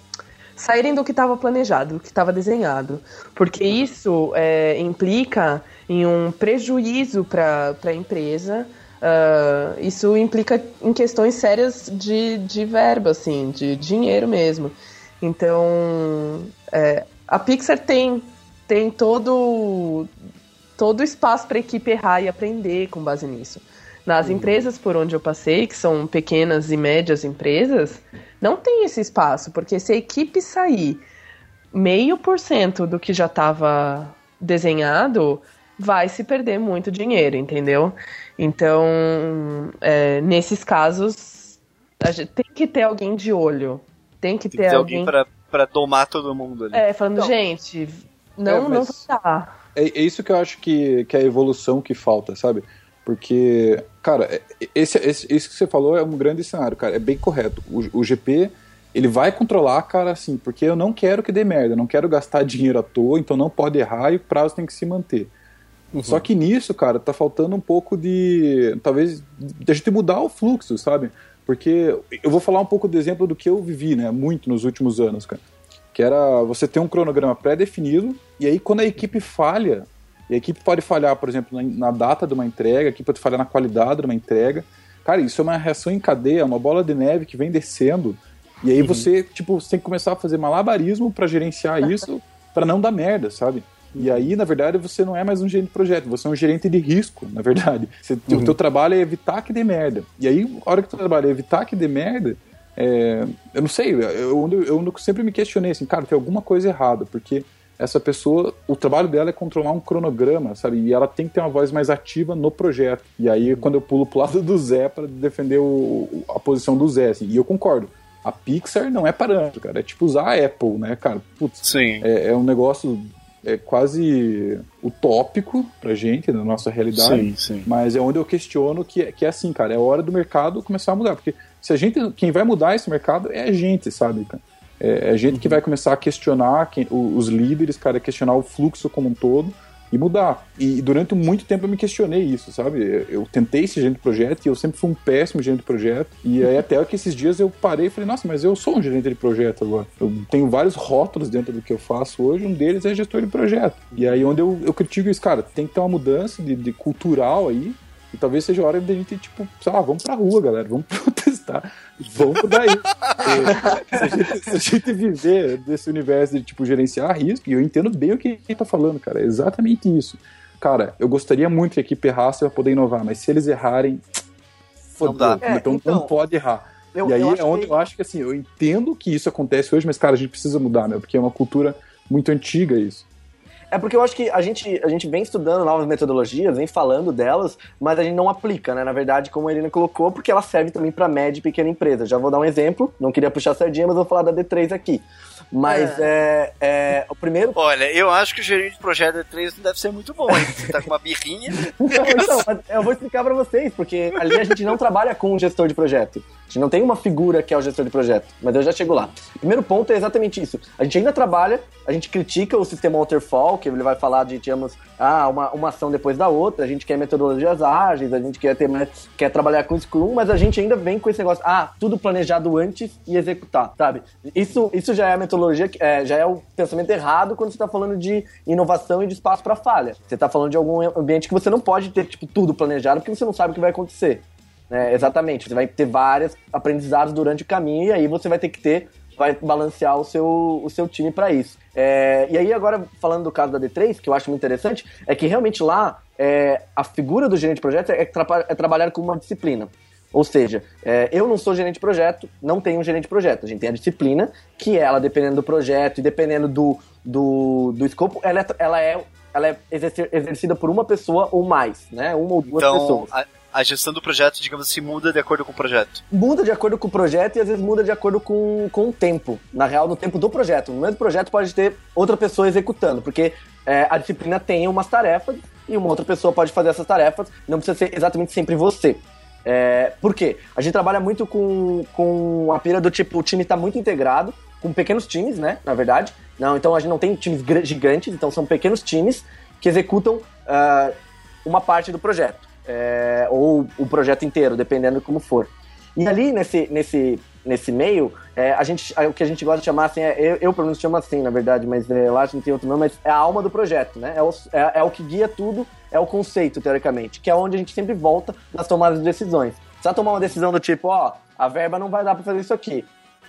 saírem do que estava planejado, do que estava desenhado. Porque isso é, implica em um prejuízo para a empresa. Uh, isso implica em questões sérias de, de verba, assim, de dinheiro mesmo. Então, é, a Pixar tem tem todo todo espaço para a equipe errar e aprender com base nisso. Nas uhum. empresas por onde eu passei, que são pequenas e médias empresas, não tem esse espaço, porque se a equipe sair meio por cento do que já estava desenhado, vai se perder muito dinheiro, entendeu? Então, é, nesses casos, a gente tem que ter alguém de olho. Tem que tem ter, ter alguém, alguém para domar todo mundo ali. É, falando, então, gente, não, é, não tá. É, é, isso que eu acho que, que é a evolução que falta, sabe? Porque, cara, é, esse, esse, isso que você falou é um grande cenário, cara. É bem correto. O, o GP, ele vai controlar, cara, assim, porque eu não quero que dê merda, não quero gastar dinheiro à toa, então não pode errar e o prazo tem que se manter. Uhum. Só que nisso, cara, tá faltando um pouco de. Talvez. de a gente mudar o fluxo, sabe? Porque eu vou falar um pouco do exemplo do que eu vivi, né? Muito nos últimos anos, cara que era você ter um cronograma pré-definido, e aí quando a equipe falha, e a equipe pode falhar, por exemplo, na, na, data de uma entrega, a equipe pode falhar na qualidade de uma entrega. Cara, isso é uma reação em cadeia, uma bola de neve que vem descendo, e aí uhum. você, tipo, você tem que começar a fazer malabarismo para gerenciar isso, para não dar merda, sabe? E aí, na verdade, você não é mais um gerente de projeto, você é um gerente de risco, na verdade. <laughs> Você, uhum. O teu trabalho é evitar que dê merda. E aí, a hora que o teu trabalho é evitar que dê merda, é, eu não sei, eu, eu, eu sempre me questionei assim, cara, tem alguma coisa errada, porque essa pessoa, o trabalho dela é controlar um cronograma, sabe? E ela tem que ter uma voz mais ativa no projeto. E aí, quando eu pulo pro lado do Zé para defender o, a posição do Zé, assim, e eu concordo. A Pixar não é parâmetro, cara. É tipo usar a Apple, né, cara? Putz, Sim. É, é um negócio é quase utópico pra gente, na nossa realidade. Sim, sim. Mas é onde eu questiono que, é- que é assim, cara, é hora do mercado começar a mudar. Porque se a gente. Quem vai mudar esse mercado é a gente, sabe, cara? É é gente que vai começar a questionar quem- os líderes, cara, questionar o fluxo como um todo e mudar. E durante muito tempo eu me questionei isso, sabe? Eu, eu tentei ser gerente de projeto e eu sempre fui um péssimo gerente de projeto. E aí até que esses dias eu parei e falei, nossa, mas eu sou um gerente de projeto agora. Eu tenho vários rótulos dentro do que eu faço hoje, um deles é gestor de projeto. E aí onde eu, eu critico isso, cara, tem que ter uma mudança de, de cultural aí. E talvez seja a hora da gente, tipo, sei lá, vamos pra rua, galera, vamos <laughs> protestar, vamos mudar isso. Porque se, a gente, se a gente viver desse universo de, tipo, gerenciar risco, e eu entendo bem o que ele tá falando, cara, é exatamente isso. Cara, eu gostaria muito que a equipe errasse pra poder inovar, mas se eles errarem, fodeu. É, então, então, não pode errar. Eu- e aí é onde que- eu acho que, assim, eu entendo que isso acontece hoje, mas, cara, a gente precisa mudar, meu, porque é uma cultura muito antiga isso. É porque eu acho que a gente, a gente vem estudando novas metodologias, vem falando delas, mas a gente não aplica, né? Na verdade, como a Irina colocou, porque ela serve também para média e pequena empresa. Já vou dar um exemplo, não queria puxar sardinha, mas vou falar da D3 aqui. Mas é, é, o primeiro. Olha, eu acho que o gerente de projeto D3 não deve ser muito bom, hein? Você tá com uma birrinha. <laughs> Não, então, eu vou explicar para vocês, porque ali a gente não trabalha com um gestor de projeto. A gente não tem uma figura que é o gestor de projeto, mas eu já chego lá. O primeiro ponto é exatamente isso. A gente ainda trabalha, a gente critica o sistema waterfall, que ele vai falar de, digamos, ah, uma, uma ação depois da outra, a gente quer metodologias ágeis, a gente quer, ter, quer trabalhar com Scrum, mas a gente ainda vem com esse negócio, ah, tudo planejado antes e executar, sabe? Isso, isso já é a metodologia, que- é, já é o pensamento errado quando você está falando de inovação e de espaço para falha. Você está falando de algum ambiente que você não pode ter, tipo, tudo planejado, porque você não sabe o que vai acontecer. É, exatamente. Você vai ter vários aprendizados durante o caminho e aí você vai ter que ter, vai balancear o seu, o seu time para isso. É, e aí, agora, falando do caso da D3, que eu acho muito interessante, é que realmente lá é, a figura do gerente de projeto é, traba- é trabalhar com uma disciplina. Ou seja, é, eu não sou gerente de projeto, não tenho um gerente de projeto. A gente tem a disciplina, que ela, dependendo do projeto e dependendo do, do, do escopo, ela é, ela é, ela é exercer- exercida por uma pessoa ou mais, né? Uma ou duas Então, pessoas. a, a gestão do projeto, digamos assim, muda de acordo com o projeto. muda de acordo com o projeto e às vezes muda de acordo com, com o tempo. Na real, no tempo do projeto. No mesmo projeto pode ter outra pessoa executando, porque é, a disciplina tem umas tarefas e uma outra pessoa pode fazer essas tarefas, não precisa ser exatamente sempre você. É, por quê? A gente trabalha muito com, com a pira do tipo, o time está muito integrado, com pequenos times, né? Na verdade. Não, então a gente não tem times gigantes, então são pequenos times que executam ah, uma parte do projeto. é, ou o projeto inteiro, dependendo de como for. E ali nesse, nesse, nesse meio, é, a gente, o que a gente gosta de chamar assim, é, eu, eu pelo menos chamo assim, na verdade, mas é, lá a gente tem outro nome, mas é a alma do projeto, né? É o, é, é o que guia tudo, é o conceito, teoricamente, que é onde a gente sempre volta nas tomadas de decisões. Você vai tomar uma decisão do tipo, ó, a verba não vai dar pra fazer isso aqui.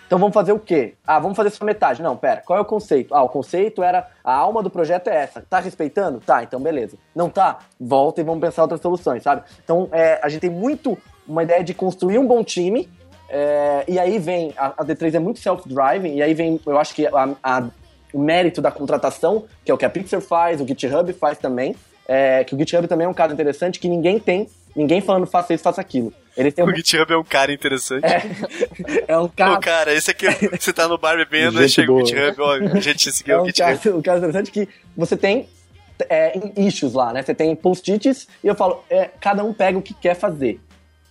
Então vamos fazer o quê? Ah, vamos fazer só metade. Não, pera, qual é o conceito? Ah, o conceito era a alma do projeto é essa. Tá respeitando? Tá, então beleza. Não tá? Volta e vamos pensar outras soluções, sabe? Então é, a gente tem muito uma ideia de construir um bom time. é, e aí vem, a, a D3 é muito self-driving, e aí vem, eu acho que a- a- o mérito da contratação, que é o que a Pixar faz, o GitHub faz também. É, que o GitHub também é um caso interessante que ninguém tem, ninguém falando faça isso, faça aquilo. Ele tem um, O GitHub é um cara interessante. é um Pô, caso cara, esse aqui, você tá no bar bebendo, aí Gente chega o boa. GitHub, ó, gente, <laughs> esse aqui é É o um GitHub. caso, um caso interessante que você tem é, issues lá, né? Você tem post-its e eu falo, é, cada um pega o que quer fazer.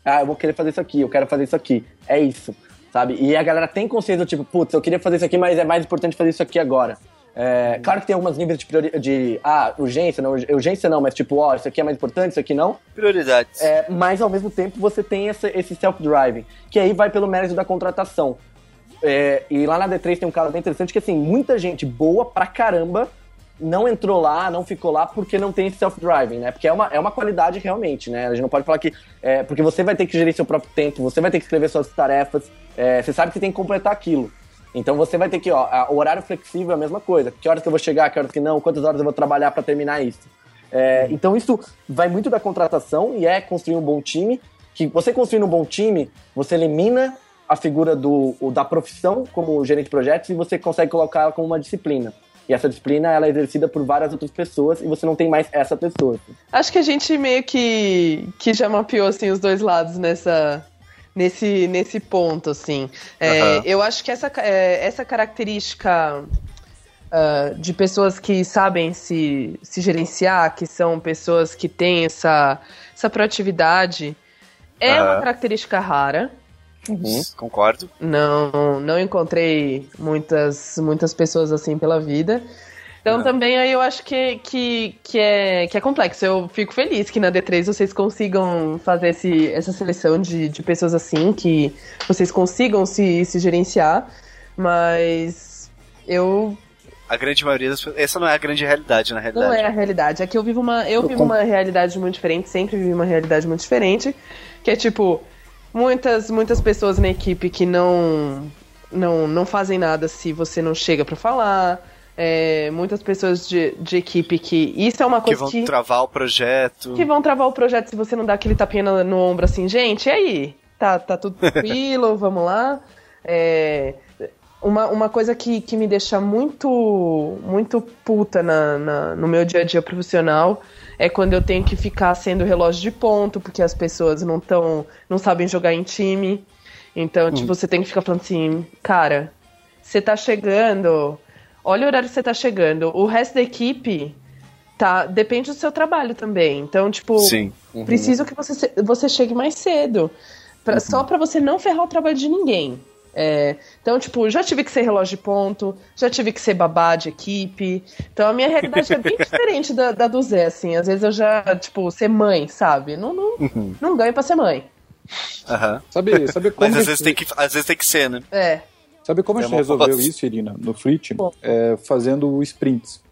Ah, eu vou querer fazer isso aqui, eu quero fazer isso aqui. É isso, sabe? E a galera tem consciência do tipo, putz, eu queria fazer isso aqui, mas é mais importante fazer isso aqui agora. É, claro que tem alguns níveis de, priori- de ah, urgência, não, urgência não, mas tipo, ó, isso aqui é mais importante, isso aqui não. Prioridades. É, mas ao mesmo tempo você tem esse, esse self-driving, que aí vai pelo mérito da contratação. É, e lá na D3 tem um caso bem interessante que assim, muita gente boa pra caramba não entrou lá, não ficou lá porque não tem esse self-driving, né? Porque é uma, é uma qualidade realmente, né? A gente não pode falar que. É, porque você vai ter que gerir seu próprio tempo, você vai ter que escrever suas tarefas, é, você sabe que tem que completar aquilo. Então você vai ter que, ó, o horário flexível é a mesma coisa. Que horas que eu vou chegar, que horas que não, quantas horas eu vou trabalhar pra terminar isso. É, então isso vai muito da contratação e é construir um bom time. Que você construindo um bom time, você elimina a figura do, da profissão como gerente de projetos e você consegue colocar ela como uma disciplina. E essa disciplina ela é exercida por várias outras pessoas e você não tem mais essa pessoa. Acho que a gente meio que, que já mapeou assim, os dois lados nessa, nesse, nesse ponto, assim. É, Aham. Eu acho que essa, é, essa característica uh, de pessoas que sabem se, se gerenciar, que são pessoas que têm essa, essa proatividade, é Aham. uma característica rara. Uhum. Concordo. Não, não encontrei muitas, muitas pessoas assim pela vida. Então Não. também aí eu acho que, que, que, é, que é complexo. Eu fico feliz que na D3 vocês consigam fazer esse, essa seleção de, de pessoas assim, que vocês consigam se, se gerenciar, mas eu A grande maioria das pessoas. Essa não é a grande realidade, na não realidade. é a realidade. É que eu vivo uma. Eu Eu vivo com- uma realidade muito diferente, sempre vivi uma realidade muito diferente. Que é tipo, muitas, muitas pessoas na equipe que não. Não, não fazem nada se você não chega pra falar. É, muitas pessoas de, de equipe que. Isso é uma Que coisa vão que. travar o projeto. que vão travar o projeto se você não dá aquele tapinha no, no ombro assim, gente, e aí? Tá, tá tudo <laughs> tranquilo, vamos lá. É, uma, uma coisa que, que me deixa muito muito puta na, na- no meu dia a dia profissional é quando eu tenho que ficar sendo relógio de ponto, porque as pessoas não tão, não sabem jogar em time. Então, tipo, você tem que ficar falando assim, cara, você tá chegando, olha o horário que você tá chegando. O resto da equipe tá, depende do seu trabalho também. Então, tipo, Sim. Uhum. preciso que você, você chegue mais cedo. Pra- Só pra você não ferrar o trabalho de ninguém. É, então, tipo, já tive que ser relógio de ponto, já tive que ser babá de equipe. Então a minha realidade é bem <laughs> diferente da, da do Zé, assim. Às vezes eu já, tipo, ser mãe, sabe? Não, não, Uhum. não ganho pra ser mãe. Aham. Sabe, sabe como Mas às vezes, tem que, às vezes tem que ser, né? É. Sabe como a É gente resolveu isso, Irina, no Fleet? É, fazendo sprints.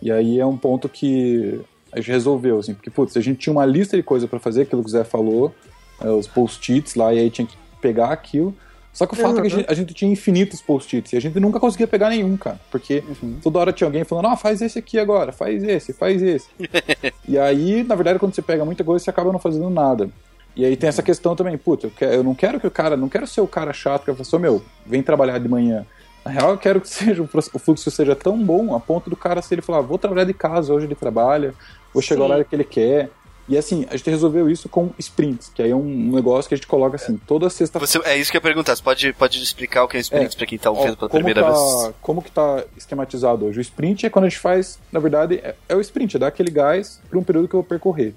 E aí é um ponto que a gente resolveu, assim, porque, putz, a gente tinha uma lista de coisa pra fazer, aquilo que o Zé falou, é, os post-its lá, e aí tinha que pegar aquilo. Só que o fato é que a gente, a gente tinha infinitos post-its, e a gente nunca conseguia pegar nenhum, cara, porque toda hora tinha alguém falando, ah, faz esse aqui agora, faz esse, faz esse. <laughs> e aí, na verdade, quando você pega muita coisa, você acaba não fazendo nada. E aí tem essa questão também, putz, eu, quero- eu não quero que o cara, não quero ser o cara chato que fala assim, "Ô, meu, vem trabalhar de manhã. Na real, eu quero que <laughs> seja, o fluxo seja tão bom a ponto do cara, se ele falar, vou trabalhar de casa, hoje ele trabalha, vou chegar ao Sim. horário que ele quer. E assim, a gente resolveu isso com sprints, que aí é um negócio que a gente coloca assim, toda sexta Você, é isso que eu ia perguntar. Você pode, pode explicar o que é sprints pra quem tá ouvindo pela primeira tá, vez? Como que tá esquematizado hoje? O sprint é quando a gente faz, na verdade, é, é o sprint, é dar aquele gás para um período que eu vou percorrer.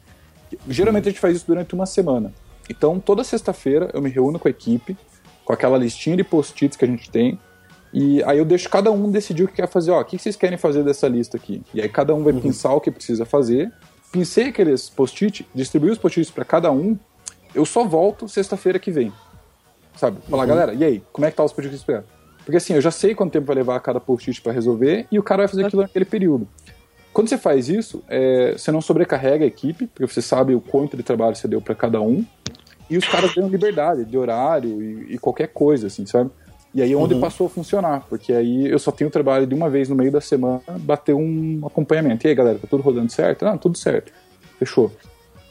Geralmente a gente faz isso durante uma semana. Então, toda sexta-feira eu me reúno com a equipe, com aquela listinha de post-its que a gente tem, e aí eu deixo cada um decidir o que quer fazer. Ó, o que vocês querem fazer dessa lista aqui? E aí cada um vai pensar o que precisa fazer. Pensei aqueles post-it, distribuí os post-its para cada um. Eu só volto sexta-feira que vem sabe? Falar, galera, e aí, como é que tá os post-its esperando? Porque assim, eu já sei quanto tempo vai levar cada post-it pra resolver e o cara vai fazer aquilo naquele período. Quando você faz isso, é, você não sobrecarrega a equipe, porque você sabe o quanto de trabalho você deu pra cada um, e os caras ganham liberdade de horário e, e qualquer coisa, assim, sabe? E aí é onde passou a funcionar, porque aí eu só tenho trabalho de uma vez no meio da semana, bater um acompanhamento. E aí, galera, tá tudo rodando certo? Não, tudo certo. Fechou.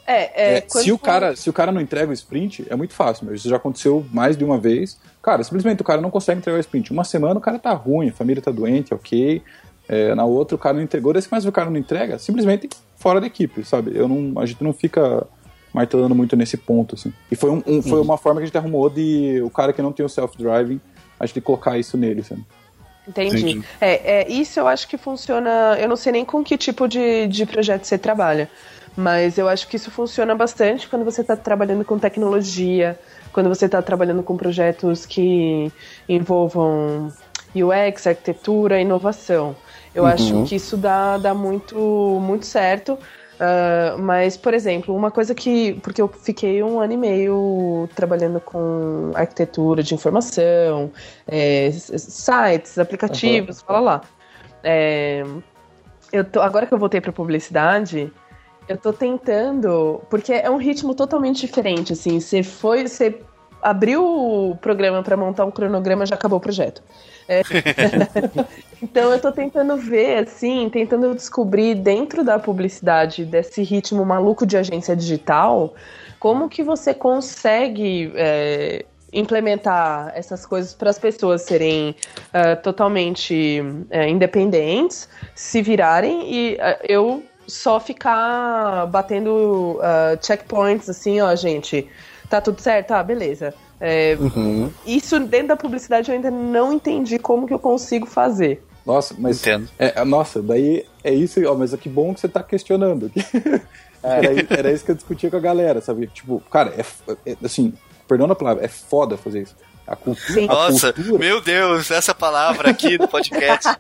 É, é, É, se, o cara, se o cara não entrega o sprint, é muito fácil, mas isso já aconteceu mais de uma vez. Cara, simplesmente o cara não consegue entregar o sprint. Uma semana o cara tá ruim, a família tá doente, ok. É, na outra o cara não entregou, desse mais o cara não entrega, simplesmente fora da equipe, sabe? Eu não, a gente não fica martelando muito nesse ponto, assim. E foi, um, um- foi uma forma que a gente arrumou de o cara que não tem o self-driving, a gente colocar isso nele, sabe? Entendi. Entendi. É, é, isso eu acho que funciona. Eu não sei nem com que tipo de, de projeto você trabalha, mas eu acho que isso funciona bastante quando você está trabalhando com tecnologia, quando você está trabalhando com projetos que envolvam UX, arquitetura, inovação. Eu acho que isso dá, dá muito, muito certo. Ah, mas, por exemplo, uma coisa que. Porque eu fiquei um ano e meio trabalhando com arquitetura de informação, é, sites, aplicativos, fala lá. É, eu tô, agora que eu voltei para publicidade, eu tô tentando. Porque é um ritmo totalmente diferente. Assim, você foi. Você abriu o programa para montar um cronograma, já acabou o projeto. É. <laughs> então eu tô tentando ver, assim, tentando descobrir dentro da publicidade, desse ritmo maluco de agência digital, como que você consegue é, implementar essas coisas para as pessoas serem ah, totalmente é, independentes, se virarem e ah, eu só ficar batendo checkpoints assim, ó, gente, tá tudo certo? Ah, beleza. É, Uhum. isso dentro da publicidade eu ainda não entendi como que eu consigo fazer. Nossa, mas. Entendo. É, nossa, daí é isso, ó, mas que bom que você tá questionando. <laughs> era, era isso que eu discutia com a galera, sabe? Tipo, cara, é, é assim, perdão a palavra, é foda fazer isso. A cultura. A Nossa, cultura... meu Deus, essa palavra aqui no podcast. <laughs>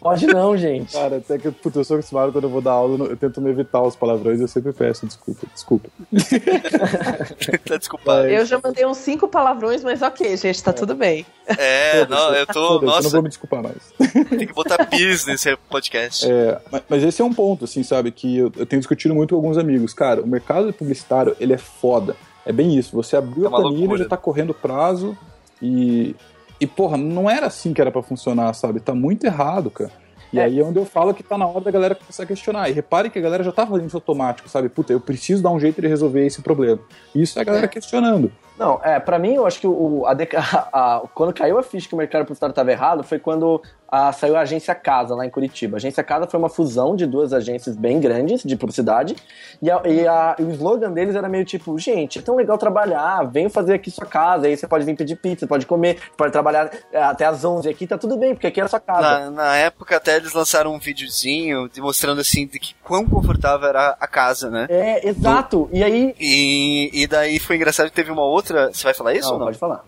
Pode não, gente. Cara, até que puto, eu sou acostumado quando eu vou dar aula, eu tento me evitar os palavrões, eu sempre peço desculpa, desculpa. <laughs> tá desculpado. Eu já mandei uns cinco palavrões, mas ok, gente, tá é. tudo bem. É, não, eu tô. Nossa, eu não vou me desculpar mais. Tem que botar bis nesse podcast. É, mas, mas, esse é um ponto, assim, sabe, que eu, eu tenho discutido muito com alguns amigos. Cara, o mercado publicitário, ele é foda. É bem isso. Você abriu é a planilha, já tá correndo prazo e. E, porra, não era assim que era para funcionar, sabe? Tá muito errado, cara. E é. aí é onde eu falo que tá na hora da galera começar a questionar. E repare que a galera já tá fazendo isso automático, sabe? Puta, eu preciso dar um jeito de resolver esse problema. Isso é a galera é. questionando. Não, é, pra mim, eu acho que o, a, <laughs> a, quando caiu a ficha que o mercado publicitário estava errado foi quando a, saiu a Agência Casa lá em Curitiba. A Agência Casa foi uma fusão de duas agências bem grandes de publicidade e, a, e, a, e o slogan deles era meio tipo: gente, é tão legal trabalhar, vem fazer aqui sua casa, aí você pode vir pedir pizza, pode comer, pode trabalhar é, até às 11 aqui, tá tudo bem, porque aqui é a sua casa. Na, na época, até eles lançaram um videozinho mostrando assim de que quão confortável era a casa, né? É, exato. Do... E aí. E, e daí foi engraçado que teve uma outra. Você vai falar isso? Não, não? pode falar.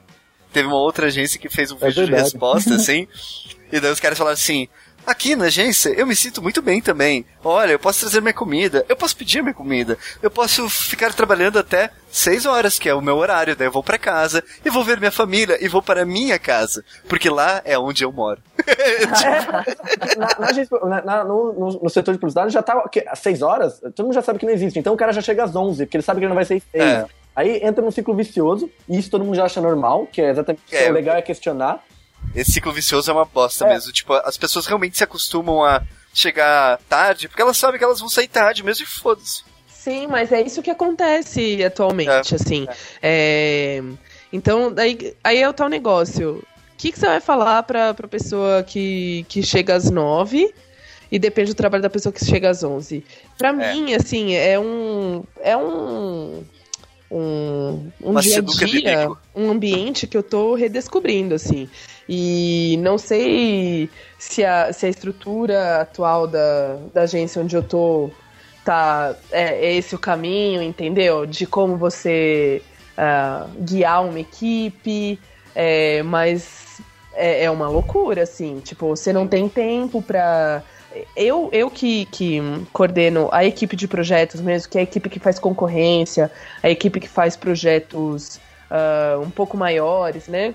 Teve uma outra agência que fez um é vídeo de resposta, <laughs> assim. e daí os caras falaram assim: Aqui na agência, eu me sinto muito bem também. Olha, eu posso trazer minha comida, eu posso pedir minha comida, eu posso ficar trabalhando até 6 horas, que é o meu horário, daí eu vou para casa e vou ver minha família e vou para minha casa, porque lá é onde eu moro. <laughs> na, na, no, no, setor de publicidade já tá às 6 horas, todo mundo já sabe que não existe, então o cara já chega às 11, porque ele sabe que ele não vai ser 6. É. Aí entra num ciclo vicioso, e isso todo mundo já acha normal, que é exatamente é, o legal é questionar. Esse ciclo vicioso é uma bosta é. mesmo. Tipo, as pessoas realmente se acostumam a chegar tarde, porque elas sabem que elas vão sair tarde mesmo e foda-se. Sim, mas é isso que acontece atualmente, é. assim. É. Então, daí, aí é o tal negócio. O que, que você vai falar pra, pra pessoa que, que chega às nove e depende do trabalho da pessoa que chega às onze? Pra é. mim, assim, é um. É um um, um dia a dia, um ambiente que eu tô redescobrindo, assim. E não sei se a, se a estrutura atual da, da agência onde eu tô tá é, é esse o caminho, entendeu? De como você uh, guiar uma equipe, é, mas é, é, uma loucura, assim. Tipo, você não tem tempo para eu, eu que, que coordeno a equipe de projetos mesmo, que é a equipe que faz concorrência, a equipe que faz projetos uh, um pouco maiores, né?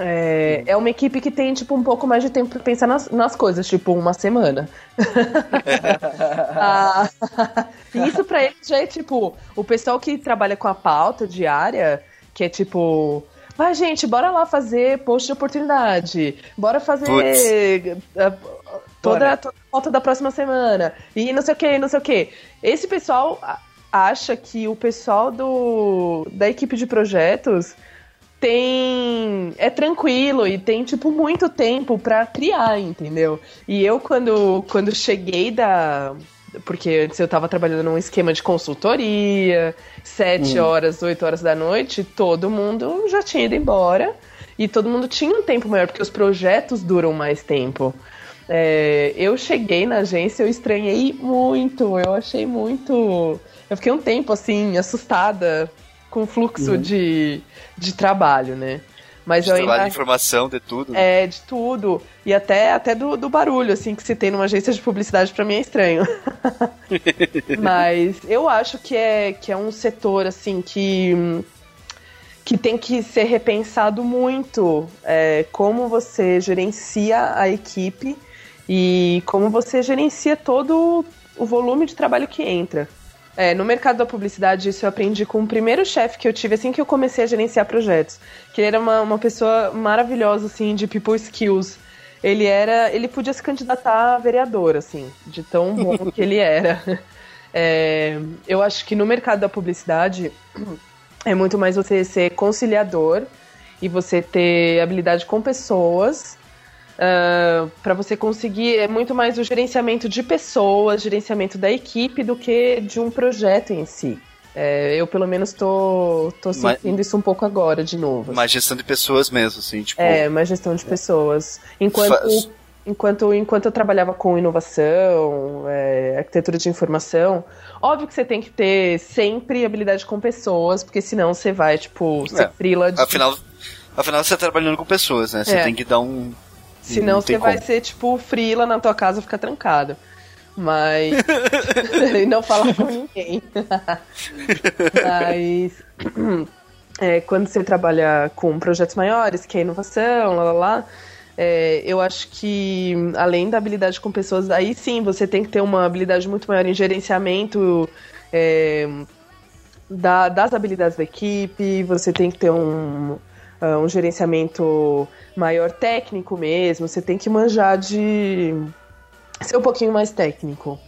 É, é, uma equipe que tem, tipo, um pouco mais de tempo para pensar nas, nas coisas, tipo, uma semana. <laughs> ah, <laughs> isso para eles já é, tipo, o pessoal que trabalha com a pauta diária, que é, tipo... Vai, gente, bora lá fazer post de oportunidade. Bora fazer toda, toda a pauta da próxima semana. E não sei o que, não sei o que. Esse pessoal acha que o pessoal do, da equipe de projetos tem é tranquilo e tem tipo muito tempo para criar, entendeu? E eu quando quando cheguei da porque antes eu estava trabalhando num esquema de consultoria, sete hum. horas, oito horas da noite, todo mundo já tinha ido embora e todo mundo tinha um tempo maior porque os projetos duram mais tempo. É, eu cheguei na agência, eu estranhei muito, eu achei muito. Eu fiquei um tempo assim, assustada com o fluxo uhum. de, de trabalho, né? Mas de eu ainda... de informação, de tudo. É, de tudo. E até, até do, do barulho, assim, que se tem numa agência de publicidade, para mim é estranho. <laughs> Mas eu acho que é, que é um setor, assim, que, que tem que ser repensado muito. É, como você gerencia a equipe e como você gerencia todo o volume de trabalho que entra. É, no mercado da publicidade, isso eu aprendi com o primeiro chefe que eu tive assim que eu comecei a gerenciar projetos. Que ele era uma, uma pessoa maravilhosa, assim, de people skills. Ele era. Ele podia se candidatar a vereador, assim, de tão bom <laughs> que ele era. É, eu acho que no mercado da publicidade é muito mais você ser conciliador e você ter habilidade com pessoas Uh, ah, para você conseguir é muito mais o gerenciamento de pessoas, gerenciamento da equipe do que de um projeto em si. É, eu, pelo menos, tô, tô sentindo Mas- isso um pouco agora, de novo. Mais gestão de pessoas mesmo, assim, tipo. É, mais gestão de pessoas. Enquanto, Faz- enquanto, enquanto eu trabalhava com inovação, é, arquitetura de informação, óbvio que você tem que ter sempre habilidade com pessoas, porque senão você vai, tipo, ser É, frila de. Afinal, afinal, você tá trabalhando com pessoas, né? Você É. tem que dar um. Senão não você vai como. ser, tipo, frila na tua casa ficar trancado. Mas. <laughs> e não falar com ninguém. <laughs> Mas. <clears throat> é, quando você trabalha com projetos maiores, que é inovação, lá lá lá. é, eu acho que, além da habilidade com pessoas, aí sim você tem que ter uma habilidade muito maior em gerenciamento é, da- das habilidades da equipe, você tem que ter um, ah, um gerenciamento maior técnico mesmo, você tem que manjar de ser um pouquinho mais técnico.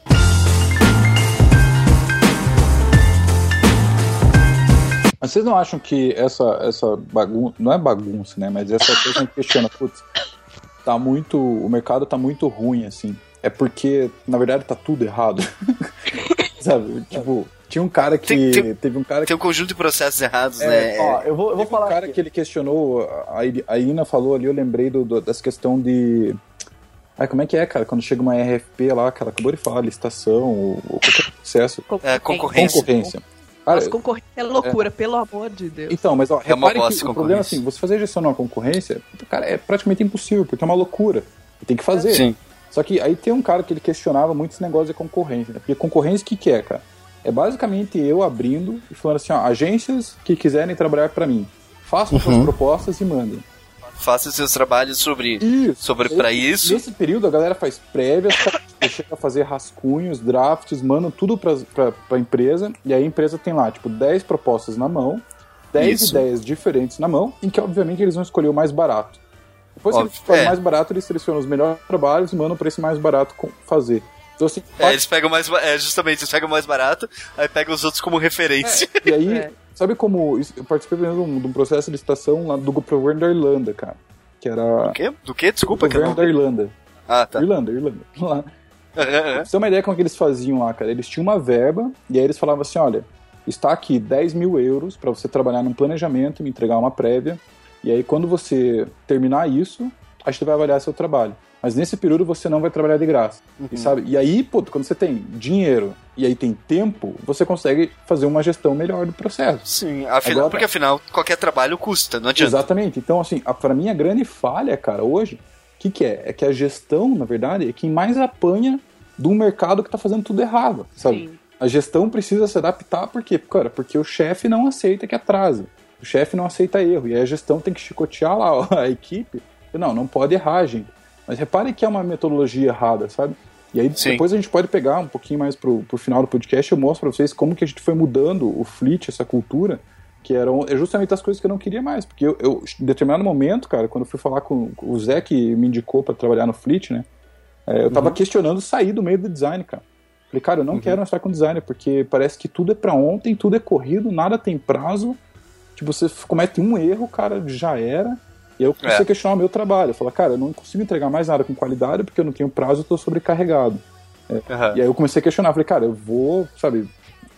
Mas vocês não acham que essa, essa bagunça, não é bagunça, né? Mas essa coisa que questiona, putz, tá muito, o mercado tá muito ruim, assim. É porque, na verdade, tá tudo errado. <laughs> Sabe? Tipo, tinha um cara que, Tem- tem- teve um cara que Tem um conjunto de processos errados, É, né? Ó, eu vou, eu vou Teve um falar cara aqui. que ele questionou, a, a Ina falou ali, eu lembrei do, do- dessa questão de. Ai, como é que é, cara? Quando chega uma RFP lá, que ela acabou de falar, licitação, ou, ou qualquer processo, É, concorrência. concorrência. Cara, Nossa, concorrência é loucura, pelo amor de Deus. então, mas ó, É repare que o problema é assim, você fazer gestão numa concorrência, cara, é praticamente impossível, porque é uma loucura. Tem que fazer. Sim. Só que aí tem um cara que ele questionava muito esse negócio de concorrência, né? Porque concorrência o que, que é, cara? É basicamente eu abrindo e falando assim, ó, agências que quiserem trabalhar pra mim, façam suas Uhum. propostas e mandem. Faça os seus trabalhos sobre, Isso. sobre pra isso. Nesse período a galera faz prévias, <laughs> chega a fazer rascunhos, drafts, mandam tudo pra, pra, pra empresa, e aí a empresa tem lá, tipo, 10 propostas na mão, 10 Isso. ideias diferentes na mão, em que obviamente eles vão escolher o mais barato. Depois que Óbvio, eles escolhem o é. mais barato, eles selecionam os melhores trabalhos e mandam pra esse mais barato com- fazer. Assim, É, eles pegam mais. É, justamente, eles pegam mais barato, aí pegam os outros como referência. E aí, <laughs> É. sabe como. Eu participei mesmo de um, de um processo de licitação lá do governo da Irlanda, cara. Que era. Do quê? Do quê? Desculpa eu governo não. da Irlanda. Ah, tá. Irlanda, Irlanda. Lá. Aham, aham. Pra você ter uma ideia como que eles faziam lá, cara. Eles tinham uma verba e aí eles falavam assim: olha, está aqui 10 mil euros para você trabalhar num planejamento, me entregar uma prévia. E aí, quando você terminar isso, a gente vai avaliar seu trabalho. Mas nesse período você não vai trabalhar de graça. E, sabe? e aí, pô, quando você tem dinheiro e aí tem tempo, você consegue fazer uma gestão melhor do processo. Sim, afinal, Agora- porque afinal qualquer trabalho custa, não adianta. Exatamente. Então, assim, a, pra mim a grande falha, cara, hoje, o que, que é? É que a gestão, na verdade, é quem mais apanha de um mercado que tá fazendo tudo errado, sabe? Sim. A gestão precisa se adaptar, por quê? Cara, porque o chefe não aceita que atrase. O chefe não aceita erro. E aí a gestão tem que chicotear lá ó, <laughs> a equipe. Não, não pode errar, gente. Mas repare que é uma metodologia errada, sabe? E aí Sim. depois a gente pode pegar um pouquinho mais pro, pro final do podcast, eu mostro pra vocês como que a gente foi mudando o fleet, essa cultura, que eram é justamente as coisas que eu não queria mais. Porque eu, eu em determinado momento, cara, quando eu fui falar com, o Zé, que me indicou pra trabalhar no fleet, né? é, eu tava questionando sair do meio do design, cara. Falei, cara, eu não quero mais estar com design, porque parece que tudo é pra ontem, tudo é corrido, nada tem prazo. Tipo, você comete um erro, cara, já era. E aí eu comecei É. a questionar o meu trabalho. Eu falei, cara, eu não consigo entregar mais nada com qualidade porque eu não tenho prazo, eu tô sobrecarregado. Aham. E aí eu comecei a questionar, falei, cara, eu vou, sabe,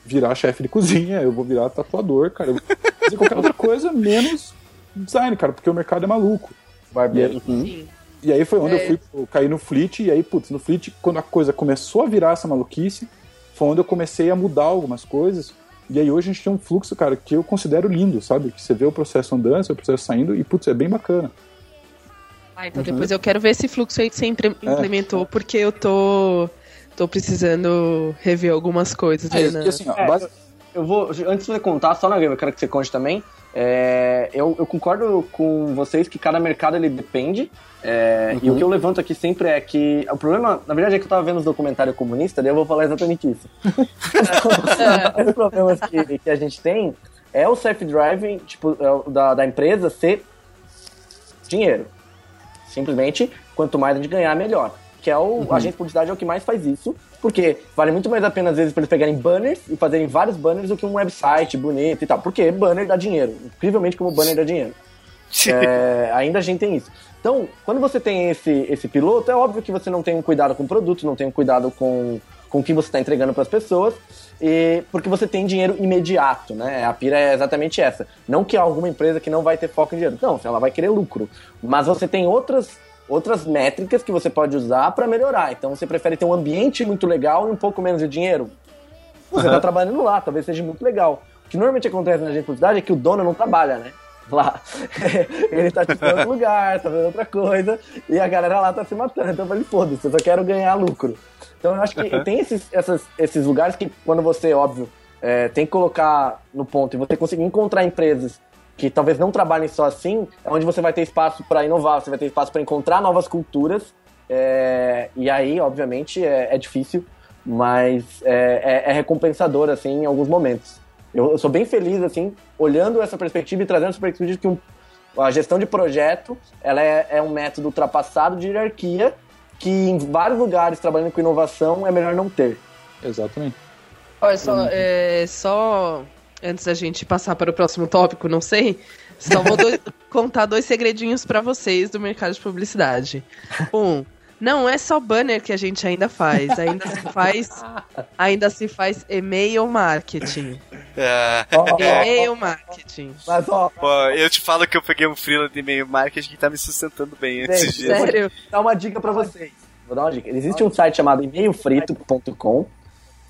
virar chefe de cozinha, eu vou virar tatuador, cara, eu vou fazer qualquer outra coisa menos design, cara, porque o mercado é maluco. Barbeiro. E aí, Uhum. Sim. e aí foi onde É. eu fui eu caí no Fleet, e aí, putz, no Fleet, quando a coisa começou a virar essa maluquice, foi onde eu comecei a mudar algumas coisas. E aí hoje a gente tem um fluxo, cara, que eu considero lindo, sabe? Que você vê o processo andando, o processo saindo, e putz, é bem bacana. Ah, então depois eu quero ver esse fluxo aí que você impre- implementou, porque eu tô, tô precisando rever algumas coisas. É, né, assim, ó, É, base- Eu vou, antes de você contar, só na eu quero que você conte também. É, eu, eu concordo com vocês que cada mercado ele depende. é, E o que eu levanto aqui sempre é que o problema, na verdade, é que eu tava vendo os documentários comunistas, daí eu vou falar exatamente isso. <laughs> Os problemas que, que a gente tem é o self-driving, tipo, é da, da empresa ser dinheiro. Simplesmente, quanto mais a gente ganhar, melhor. Que é o, a agência de publicidade é o que mais faz isso, porque vale muito mais a pena, às vezes, para eles pegarem banners e fazerem vários banners do que um website bonito e tal. Porque banner dá dinheiro. Incrivelmente como banner dá dinheiro. É, ainda a gente tem isso. Então, quando você tem esse, esse piloto, é óbvio que você não tem um cuidado com o produto, não tem um cuidado com, com o que você está entregando para as pessoas, e porque você tem dinheiro imediato, né? A pira é exatamente essa. Não que alguma empresa que não vai ter foco em dinheiro, não, ela vai querer lucro, mas você tem outras outras métricas que você pode usar para melhorar. Então você prefere ter um ambiente muito legal e um pouco menos de dinheiro? Você está uhum. trabalhando lá, talvez seja muito legal. O que normalmente acontece na agência de publicidade é que o dono não trabalha, né? Lá. <laughs> ele tá tipo, em outro lugar, tá fazendo outra coisa, e a galera lá tá se matando. Então eu falei, foda-se, eu só quero ganhar lucro. Então eu acho que tem esses, essas, esses lugares que quando você, óbvio, é, tem que colocar no ponto e você conseguir encontrar empresas que talvez não trabalhem só assim, é onde você vai ter espaço para inovar, você vai ter espaço para encontrar novas culturas. É, e aí, obviamente, é, é difícil, mas é, é, é, recompensador, assim, em alguns momentos. Eu, eu, sou bem feliz, assim, olhando essa perspectiva e trazendo essa perspectiva de que um, a gestão de projeto ela é, é um método ultrapassado de hierarquia que em vários lugares trabalhando com inovação é melhor não ter. Exatamente. Olha, só, é, só antes da gente passar para o próximo tópico, não sei, só vou do <laughs> contar dois segredinhos para vocês do mercado de publicidade. Um, não é só banner que a gente ainda faz, ainda se faz, ainda se faz e-mail marketing. É. E-mail marketing. Mas, ó, Pô, eu te falo que eu peguei um freela de e-mail marketing que tá me sustentando bem esses dias. Sério? Vou dar uma dica para vocês. Vou dar uma dica. Existe um site chamado emailfrito.com.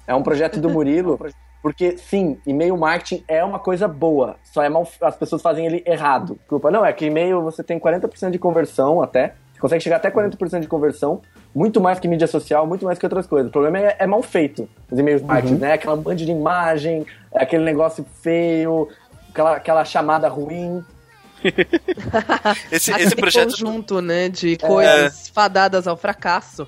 É um projeto do Murilo porque, sim, e-mail marketing é uma coisa boa. Só é mal. As pessoas fazem ele errado. Desculpa. Não, é que e-mail você tem 40% de conversão até. Você consegue chegar até 40% de conversão. Muito mais que mídia social, muito mais que outras coisas. O problema é, é mal feito, os e-mails marketing, uhum. né? Aquela banda de imagem, aquele negócio feio, aquela, aquela chamada ruim. <laughs> esse, esse projeto conjunto, né, de coisas é. fadadas ao fracasso.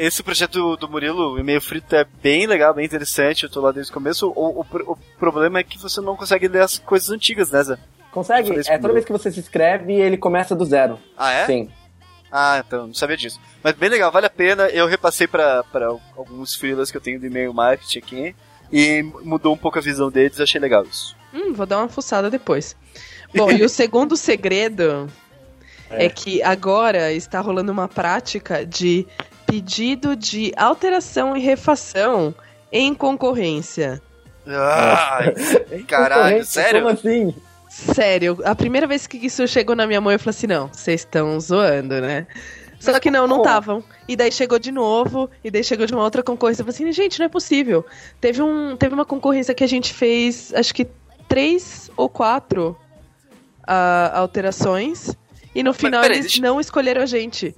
Esse projeto do Murilo, o e-mail frito, é bem legal, bem interessante. Eu tô lá desde o começo. O, o, o problema é que você não consegue ler as coisas antigas, né, Zé? Consegue. É toda vez que você se inscreve, ele começa do zero. Ah, é? Sim. Ah, então, não sabia disso. Mas bem legal, vale a pena. Eu repassei para alguns freelas que eu tenho do e-mail marketing aqui e mudou um pouco a visão deles, achei legal isso. Hum, vou dar uma fuçada depois. Bom, e o <laughs> segundo segredo é. é que agora está rolando uma prática de pedido de alteração e refação em concorrência. Ai, caralho, sério? Como assim? Sério, a primeira vez que isso chegou na minha mão, eu falei assim: não, vocês estão zoando, né? Só que não, não estavam. E daí chegou de novo, e daí chegou de uma outra concorrência. Eu falei assim, gente, não é possível. Teve, um, teve uma concorrência que a gente fez, acho que três ou quatro uh, alterações. E no final peraí, eles deixa... não escolheram a gente.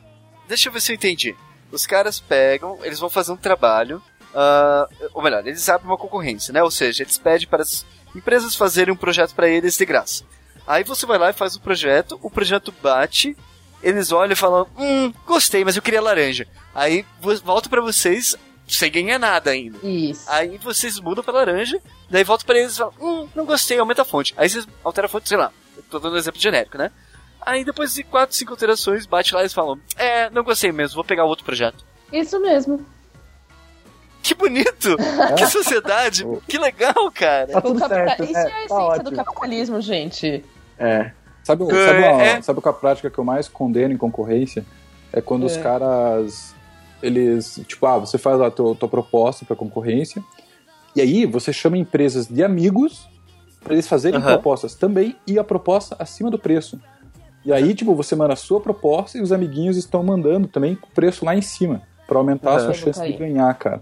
Deixa eu ver se eu entendi. Os caras pegam, eles vão fazer um trabalho, uh, ou melhor, eles abrem uma concorrência, né? Ou seja, eles pedem para as empresas fazerem um projeto para eles de graça. Aí você vai lá e faz o projeto, o projeto bate, eles olham e falam: Hum, gostei, mas eu queria laranja. Aí volta para vocês, sem ganhar nada ainda. Isso. Aí vocês mudam pra laranja, daí volta para eles e falam: Hum, não gostei, aumenta a fonte. Aí vocês alteram a fonte, sei lá, eu tô dando um exemplo genérico, né? Aí depois de 4, 5 alterações, bate lá e eles falam: É, não gostei mesmo, vou pegar outro projeto. Isso mesmo. Que bonito! <laughs> que sociedade! que legal, cara! Tá tudo certo, Isso é, é a tá essência do capitalismo, gente. É. Sabe, sabe, uma, é. sabe qual é a prática que eu mais condeno em concorrência? É quando é. os caras. Eles. Tipo, ah, você faz a tua, tua proposta pra concorrência. E aí você chama empresas de amigos para eles fazerem uhum. propostas também e a proposta acima do preço. E aí, tipo, você manda a sua proposta e os amiguinhos estão mandando também o preço lá em cima. para aumentar uhum. a sua chance de ganhar, cara.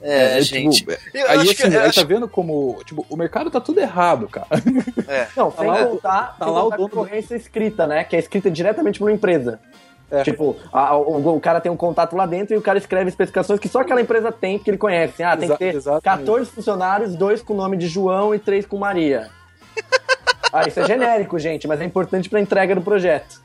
É, é, tipo, gente. Tipo, aí assim, aí acho... tá vendo como. Tipo, o mercado tá tudo errado, cara. <laughs> É. Não, tá sem lá, contar, tá lá o dono concorrência do... escrita, né? Que é escrita diretamente por uma empresa. É. Tipo, a, o, o, cara tem um contato lá dentro e o cara escreve especificações que só aquela empresa tem, porque ele conhece. Ah, tem Exa que ter exatamente. 14 funcionários, dois com o nome de João e três com Maria. Ah, isso é genérico, gente, mas é importante pra entrega do projeto.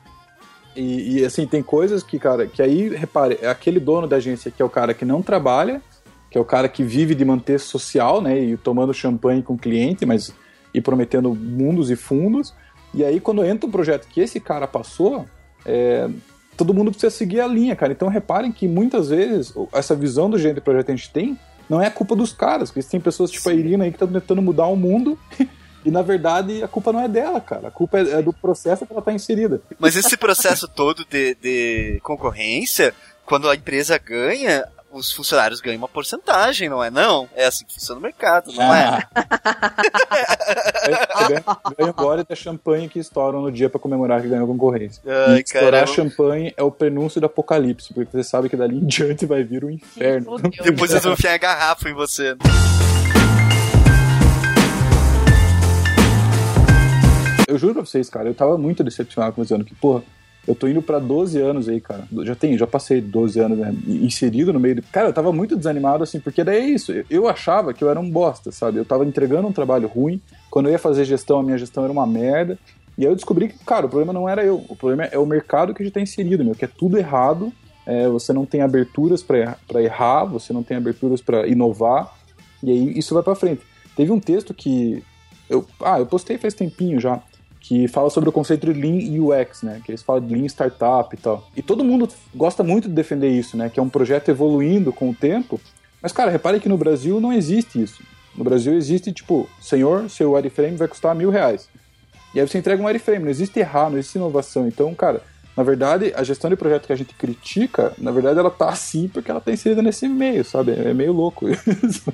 E, e, assim, tem coisas que, cara, que aí, repare, é aquele dono da agência que é o cara que não trabalha, que é o cara que vive de manter social, né, e tomando champanhe com o cliente, mas e prometendo mundos e fundos. E aí, quando entra um projeto que esse cara passou, é, todo mundo precisa seguir a linha, cara. Então, reparem que muitas vezes essa visão do gênero de projeto que a gente tem não é a culpa dos caras, porque tem pessoas tipo Sim. a Irina aí que estão tentando mudar o mundo E na verdade a culpa não é dela, cara. A culpa é, é do processo que ela está inserida. Mas esse processo todo de, de concorrência, quando a empresa ganha, os funcionários ganham uma porcentagem, não é não? É assim que funciona o mercado, não é? Você ganha, ganha um gole da champanhe que estouram no dia pra comemorar que ganhou a concorrência. Ai, e estourar caramba. champanhe é o prenúncio do apocalipse, porque você sabe que dali em diante vai vir o inferno. Fudeu. Depois eles vão enfiar a garrafa em você. Eu juro pra vocês, cara, eu tava muito decepcionado com esse ano, que, porra, eu tô indo pra 12 anos aí, cara. Já tenho, já passei 12 anos, né, inserido no meio do... Cara, eu tava muito desanimado, assim, porque daí é isso. Eu, achava que eu era um bosta, sabe? Eu tava entregando um trabalho ruim. Quando eu ia fazer gestão, a minha gestão era uma merda. E aí eu descobri que, cara, o problema não era eu. O problema é o mercado que a gente tá inserido, meu, que é tudo errado. É, você não tem aberturas pra errar, você não tem aberturas pra inovar. E aí isso vai pra frente. Teve um texto que... Eu, ah, eu postei faz tempinho já que fala sobre o conceito de Lean UX, né? Que eles falam de Lean Startup e tal. E todo mundo gosta muito de defender isso, né? Que é um projeto evoluindo com o tempo. Mas, cara, repare que no Brasil não existe isso. No Brasil existe, tipo, senhor, seu wireframe vai custar mil reais. E aí você entrega um wireframe, não existe errar, não existe inovação. Então, cara, na verdade, a gestão de projeto que a gente critica, na verdade, ela tá assim porque ela tá inserida nesse meio, sabe? É meio louco <laughs> isso.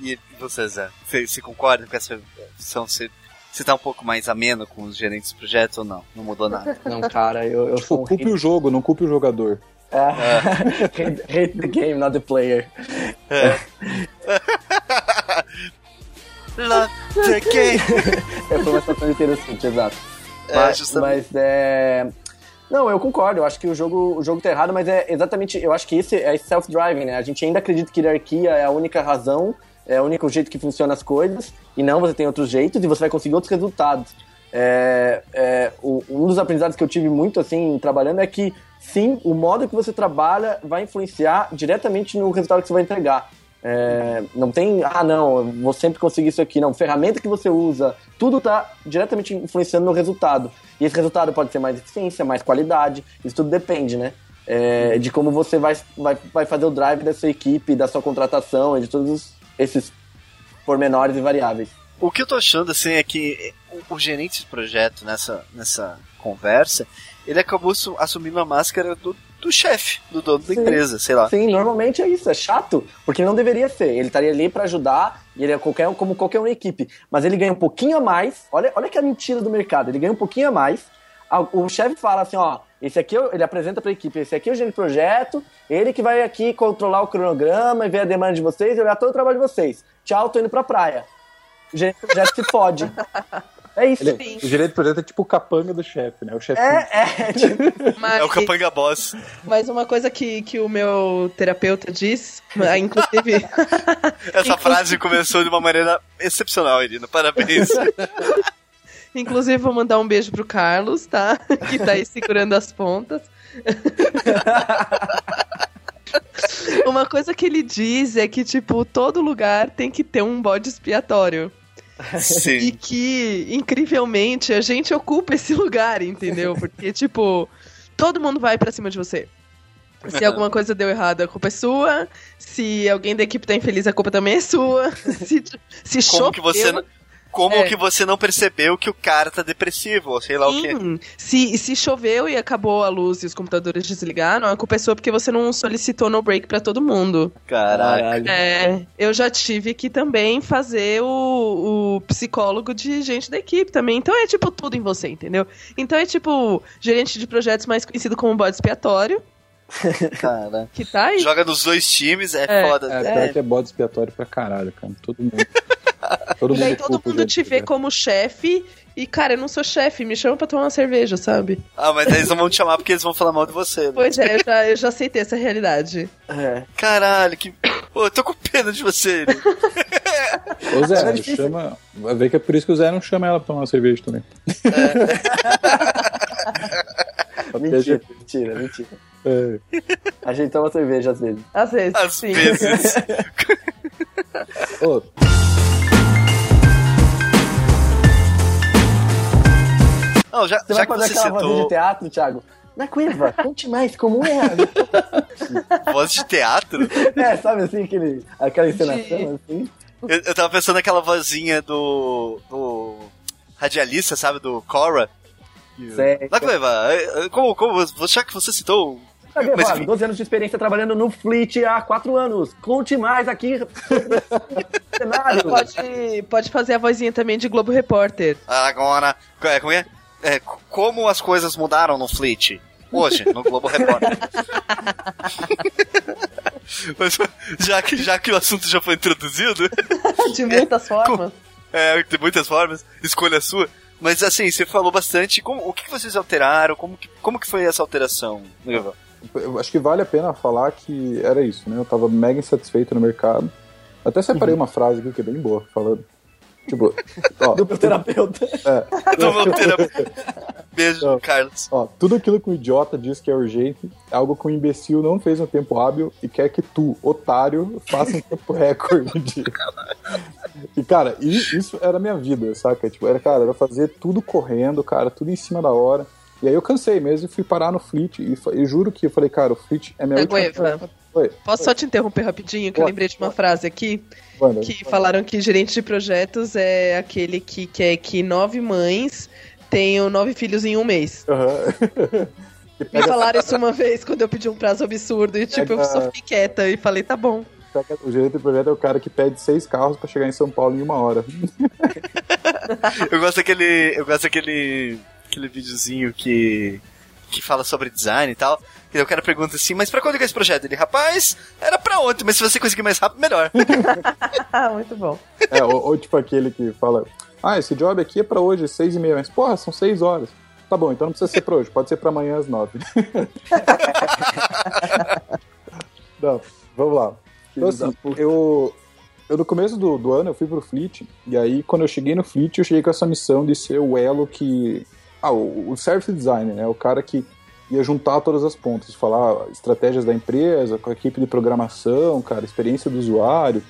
E você, Zé? Você, você concorda com essa visão? Você, você tá um pouco mais ameno com os gerentes de projeto ou não? Não mudou nada. <laughs> Não, cara, eu, eu Tipo, um culpe hate, o jogo, não culpe o jogador. hate, <laughs> hate the game, not the player. Love the game. <laughs> É foi uma situação interessante, exato. É, mas, justamente. mas é. Não, eu concordo. Eu acho que o jogo, o jogo tá errado, mas é exatamente. Eu acho que esse é self-driving, né? A gente ainda acredita que hierarquia é a única razão, é o único jeito que funcionam as coisas, e não, você tem outros jeitos e você vai conseguir outros resultados. É, é, o- um dos aprendizados que eu tive muito assim trabalhando é que sim, o modo que você trabalha vai influenciar diretamente no resultado que você vai entregar. É, não tem, ah não, vou sempre conseguir isso aqui, não. Ferramenta que você usa, tudo está diretamente influenciando no resultado. E esse resultado pode ser mais eficiência, mais qualidade, isso tudo depende, né? É, de como você vai, vai, vai fazer o drive da sua equipe, da sua contratação, e de todos os- esses pormenores e variáveis. O que eu tô achando, assim, é que o, o gerente de projeto nessa, nessa conversa, ele acabou su- assumindo a máscara do, do chefe, do dono da Sim. empresa, sei lá. Sim, normalmente é isso, é chato, porque não deveria ser. Ele estaria ali pra ajudar, e ele é qualquer, um- como qualquer uma equipe. Mas ele ganha um pouquinho a mais. Olha, olha que a mentira do mercado. Ele ganha um pouquinho a mais. Ah, O chefe fala assim, ó, esse aqui é ele apresenta pra equipe, esse aqui é o gerente de projeto, ele que vai aqui controlar o cronograma e ver a demanda de vocês e olhar todo o trabalho de vocês. Tchau, tô indo pra praia. O gerente de projeto se fode. É isso. Ele- o gerente de projeto é tipo o capanga do chefe, né? O chefe É, é, tipo, Mas, <laughs> É o capanga boss. mas uma coisa que, que o meu terapeuta diz, ah, inclusive. <laughs> Essa frase começou de uma maneira excepcional, Irina. Parabéns. <laughs> Inclusive, vou mandar um beijo pro Carlos, tá? <laughs> Que tá aí segurando as pontas. <laughs> Uma coisa que ele diz é que, tipo, todo lugar tem que ter um bode expiatório. E Sim. que, incrivelmente, a gente ocupa esse lugar, entendeu? Porque, tipo, todo mundo vai pra cima de você. Se alguma coisa deu errado, a culpa é sua. Se alguém da equipe tá infeliz, a culpa também é sua. <laughs> Se, se Como que você choveu- não, como É. que você não percebeu que o cara tá depressivo, ou sei lá o quê? Sim, se, se choveu e acabou a luz e os computadores desligaram, a culpa é sua porque você não solicitou no break pra todo mundo. Caraca. Caralho. É, eu já tive que também fazer o, o psicólogo de gente da equipe também. Então é tipo tudo em você, entendeu? Então é tipo gerente de projetos mais conhecido como bode expiatório, Cara. <laughs> que tá aí. Joga nos dois times, é, É. foda. É, É. que é bode expiatório pra caralho, cara. Todo mundo. <laughs> Todo E daí mundo todo mundo te vê projeto. como chefe. E, cara, eu não sou chefe, me chama pra tomar uma cerveja, sabe? Ah, mas eles não vão te chamar porque eles vão falar mal de você. né? Pois é, eu já, eu já aceitei essa realidade. é. Caralho, que. Pô, eu tô com pena de você. Irina. Ô Zé, <laughs> É chama. Vai ver que é por isso que o Zé não chama ela pra tomar uma cerveja também. Mentira, mentira, mentira. É. A gente toma cerveja às vezes. Às vezes. Às sim. vezes. Ô, Não, já, Você já vai fazer você aquela vozinha de citou teatro, Thiago? Na cuiva, conte mais como é. voz de teatro, É, sabe assim, aquele, aquela encenação, assim. eu, eu tava pensando naquela vozinha do. do. radialista, sabe? Do Cora. Sei. Na Cueva, como, como, já que você citou Cadê, Mas, Fábio? enfim. 12 anos de experiência trabalhando no Fleet há 4 anos. Conte mais aqui. <laughs> cenário. Pode, pode fazer a vozinha também de Globo Repórter. Agora, é, como é? É, como as coisas mudaram no Fleet? Hoje, no Globo Repórter. <laughs> Mas, já, que, já que o assunto já foi introduzido, <laughs> De muitas formas. é, de muitas formas, escolha sua. Mas assim, você falou bastante. Como, o que, que vocês alteraram? Como que, como que foi essa alteração? Nilva? Eu acho que vale a pena falar que era isso, né? Eu tava mega insatisfeito no mercado. Até separei uma frase aqui que é bem boa, falando. Tipo, ó, <laughs> Do meu terapeuta. <laughs> Do meu <laughs> terapeuta. Beijo. Carlos. ó, tudo aquilo que o idiota diz que é urgente é algo que o imbecil não fez no tempo hábil e quer que tu, otário, faça um tempo recorde. E, cara, i- isso era a minha vida, saca? Tipo, era, cara, era fazer tudo correndo, cara, tudo em cima da hora. E aí eu cansei mesmo e fui parar no Fleet. E eu juro que eu falei, cara, o Fleet é minha Agueva. última... Oi, Posso só te interromper rapidinho, que eu lembrei de uma frase aqui, que falaram que gerente de projetos é aquele que quer que nove mães tenham nove filhos em um mês. Que <laughs> Me falaram isso uma vez quando eu pedi um prazo absurdo e tipo, eu só fiquei quieta e falei, tá bom. O gerente do projeto é o cara que pede seis carros pra chegar em São Paulo em uma hora. <laughs> Eu gosto daquele. Eu gosto daquele. Aquele videozinho que. que fala sobre design e tal. E daí o cara pergunta assim, mas pra quando que é esse projeto? Ele, rapaz, era pra ontem, mas se você conseguir mais rápido, melhor. <laughs> Muito bom. É, ou, ou tipo aquele que fala: Ah, esse job aqui é pra hoje, seis e meia. Mas, porra, são seis horas. Tá bom, então não precisa ser pra hoje, pode ser pra amanhã às nove. <laughs> não, vamos lá. Então, assim, eu, eu no começo do, do ano eu fui pro Fleet, e aí quando eu cheguei no Fleet, eu cheguei com essa missão de ser o elo que. Ah, o, o service designer, né? O cara que ia juntar todas as pontas, falar estratégias da empresa, com a equipe de programação, cara, experiência do usuário.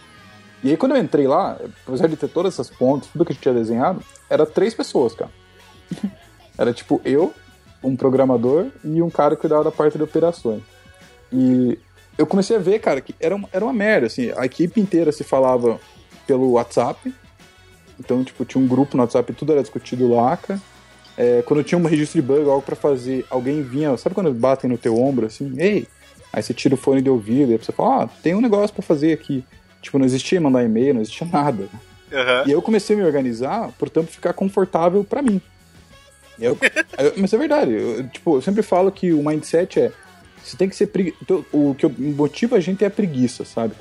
E aí quando eu entrei lá, apesar de ter todas essas pontas, tudo que a gente tinha desenhado, era três pessoas, cara. <laughs> Era tipo eu, um programador e um cara que cuidava da parte de operações. E eu comecei a ver, cara, que era uma, era uma merda, assim, a equipe inteira se falava pelo WhatsApp. Então, tipo, tinha um grupo no WhatsApp, tudo era discutido lá, cara. É, quando tinha um registro de bug, algo pra fazer, alguém vinha, sabe quando batem no teu ombro, assim, ei, aí você tira o fone de ouvido, e aí você fala, ah, tem um negócio pra fazer aqui. Tipo, não existia mandar e-mail, não existia nada. Aham. E eu comecei a me organizar, portanto, ficar confortável pra mim. Eu- eu- mas é verdade, eu, tipo, eu sempre falo que o mindset é. Você tem que ser pregui... então, O que motiva a gente é a preguiça, sabe?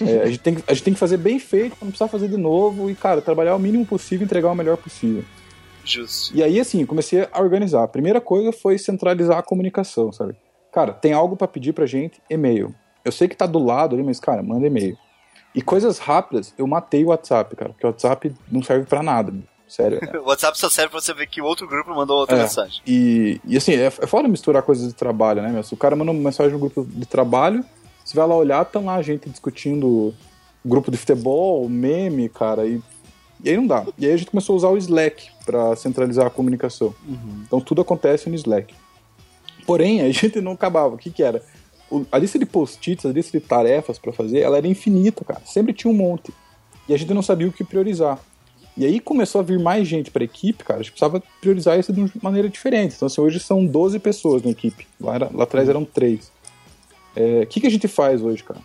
É, a, gente tem que, a gente tem que fazer bem feito pra não precisar fazer de novo e, cara, trabalhar o mínimo possível e entregar o melhor possível. Justo. E aí, assim, comecei a organizar. A primeira coisa foi centralizar a comunicação, sabe? Cara, tem algo pra pedir pra gente? E-mail. Eu sei que tá do lado ali, mas, cara, manda e-mail. E coisas rápidas, eu matei o WhatsApp, cara, porque o WhatsApp não serve pra nada. Sério. <laughs> O WhatsApp só serve pra você ver que o outro grupo mandou outra É. mensagem. E, e assim, é, é foda misturar coisas de trabalho, né, meu? Se o cara manda uma mensagem no grupo de trabalho, você vai lá olhar, estão lá a gente discutindo grupo de futebol, meme, cara, e, e aí não dá. E aí a gente começou a usar o Slack pra centralizar a comunicação. Então tudo acontece no Slack. Porém, a <laughs> gente não acabava. O que que era? O- a lista de post-its, a lista de tarefas pra fazer, ela era infinita, cara. Sempre tinha um monte. E a gente não sabia o que priorizar. E aí começou a vir mais gente pra equipe, cara. A gente precisava priorizar isso de uma maneira diferente. Então, assim, hoje são 12 pessoas na equipe. Lá, era- lá atrás eram 3. O que, que a gente faz hoje, cara?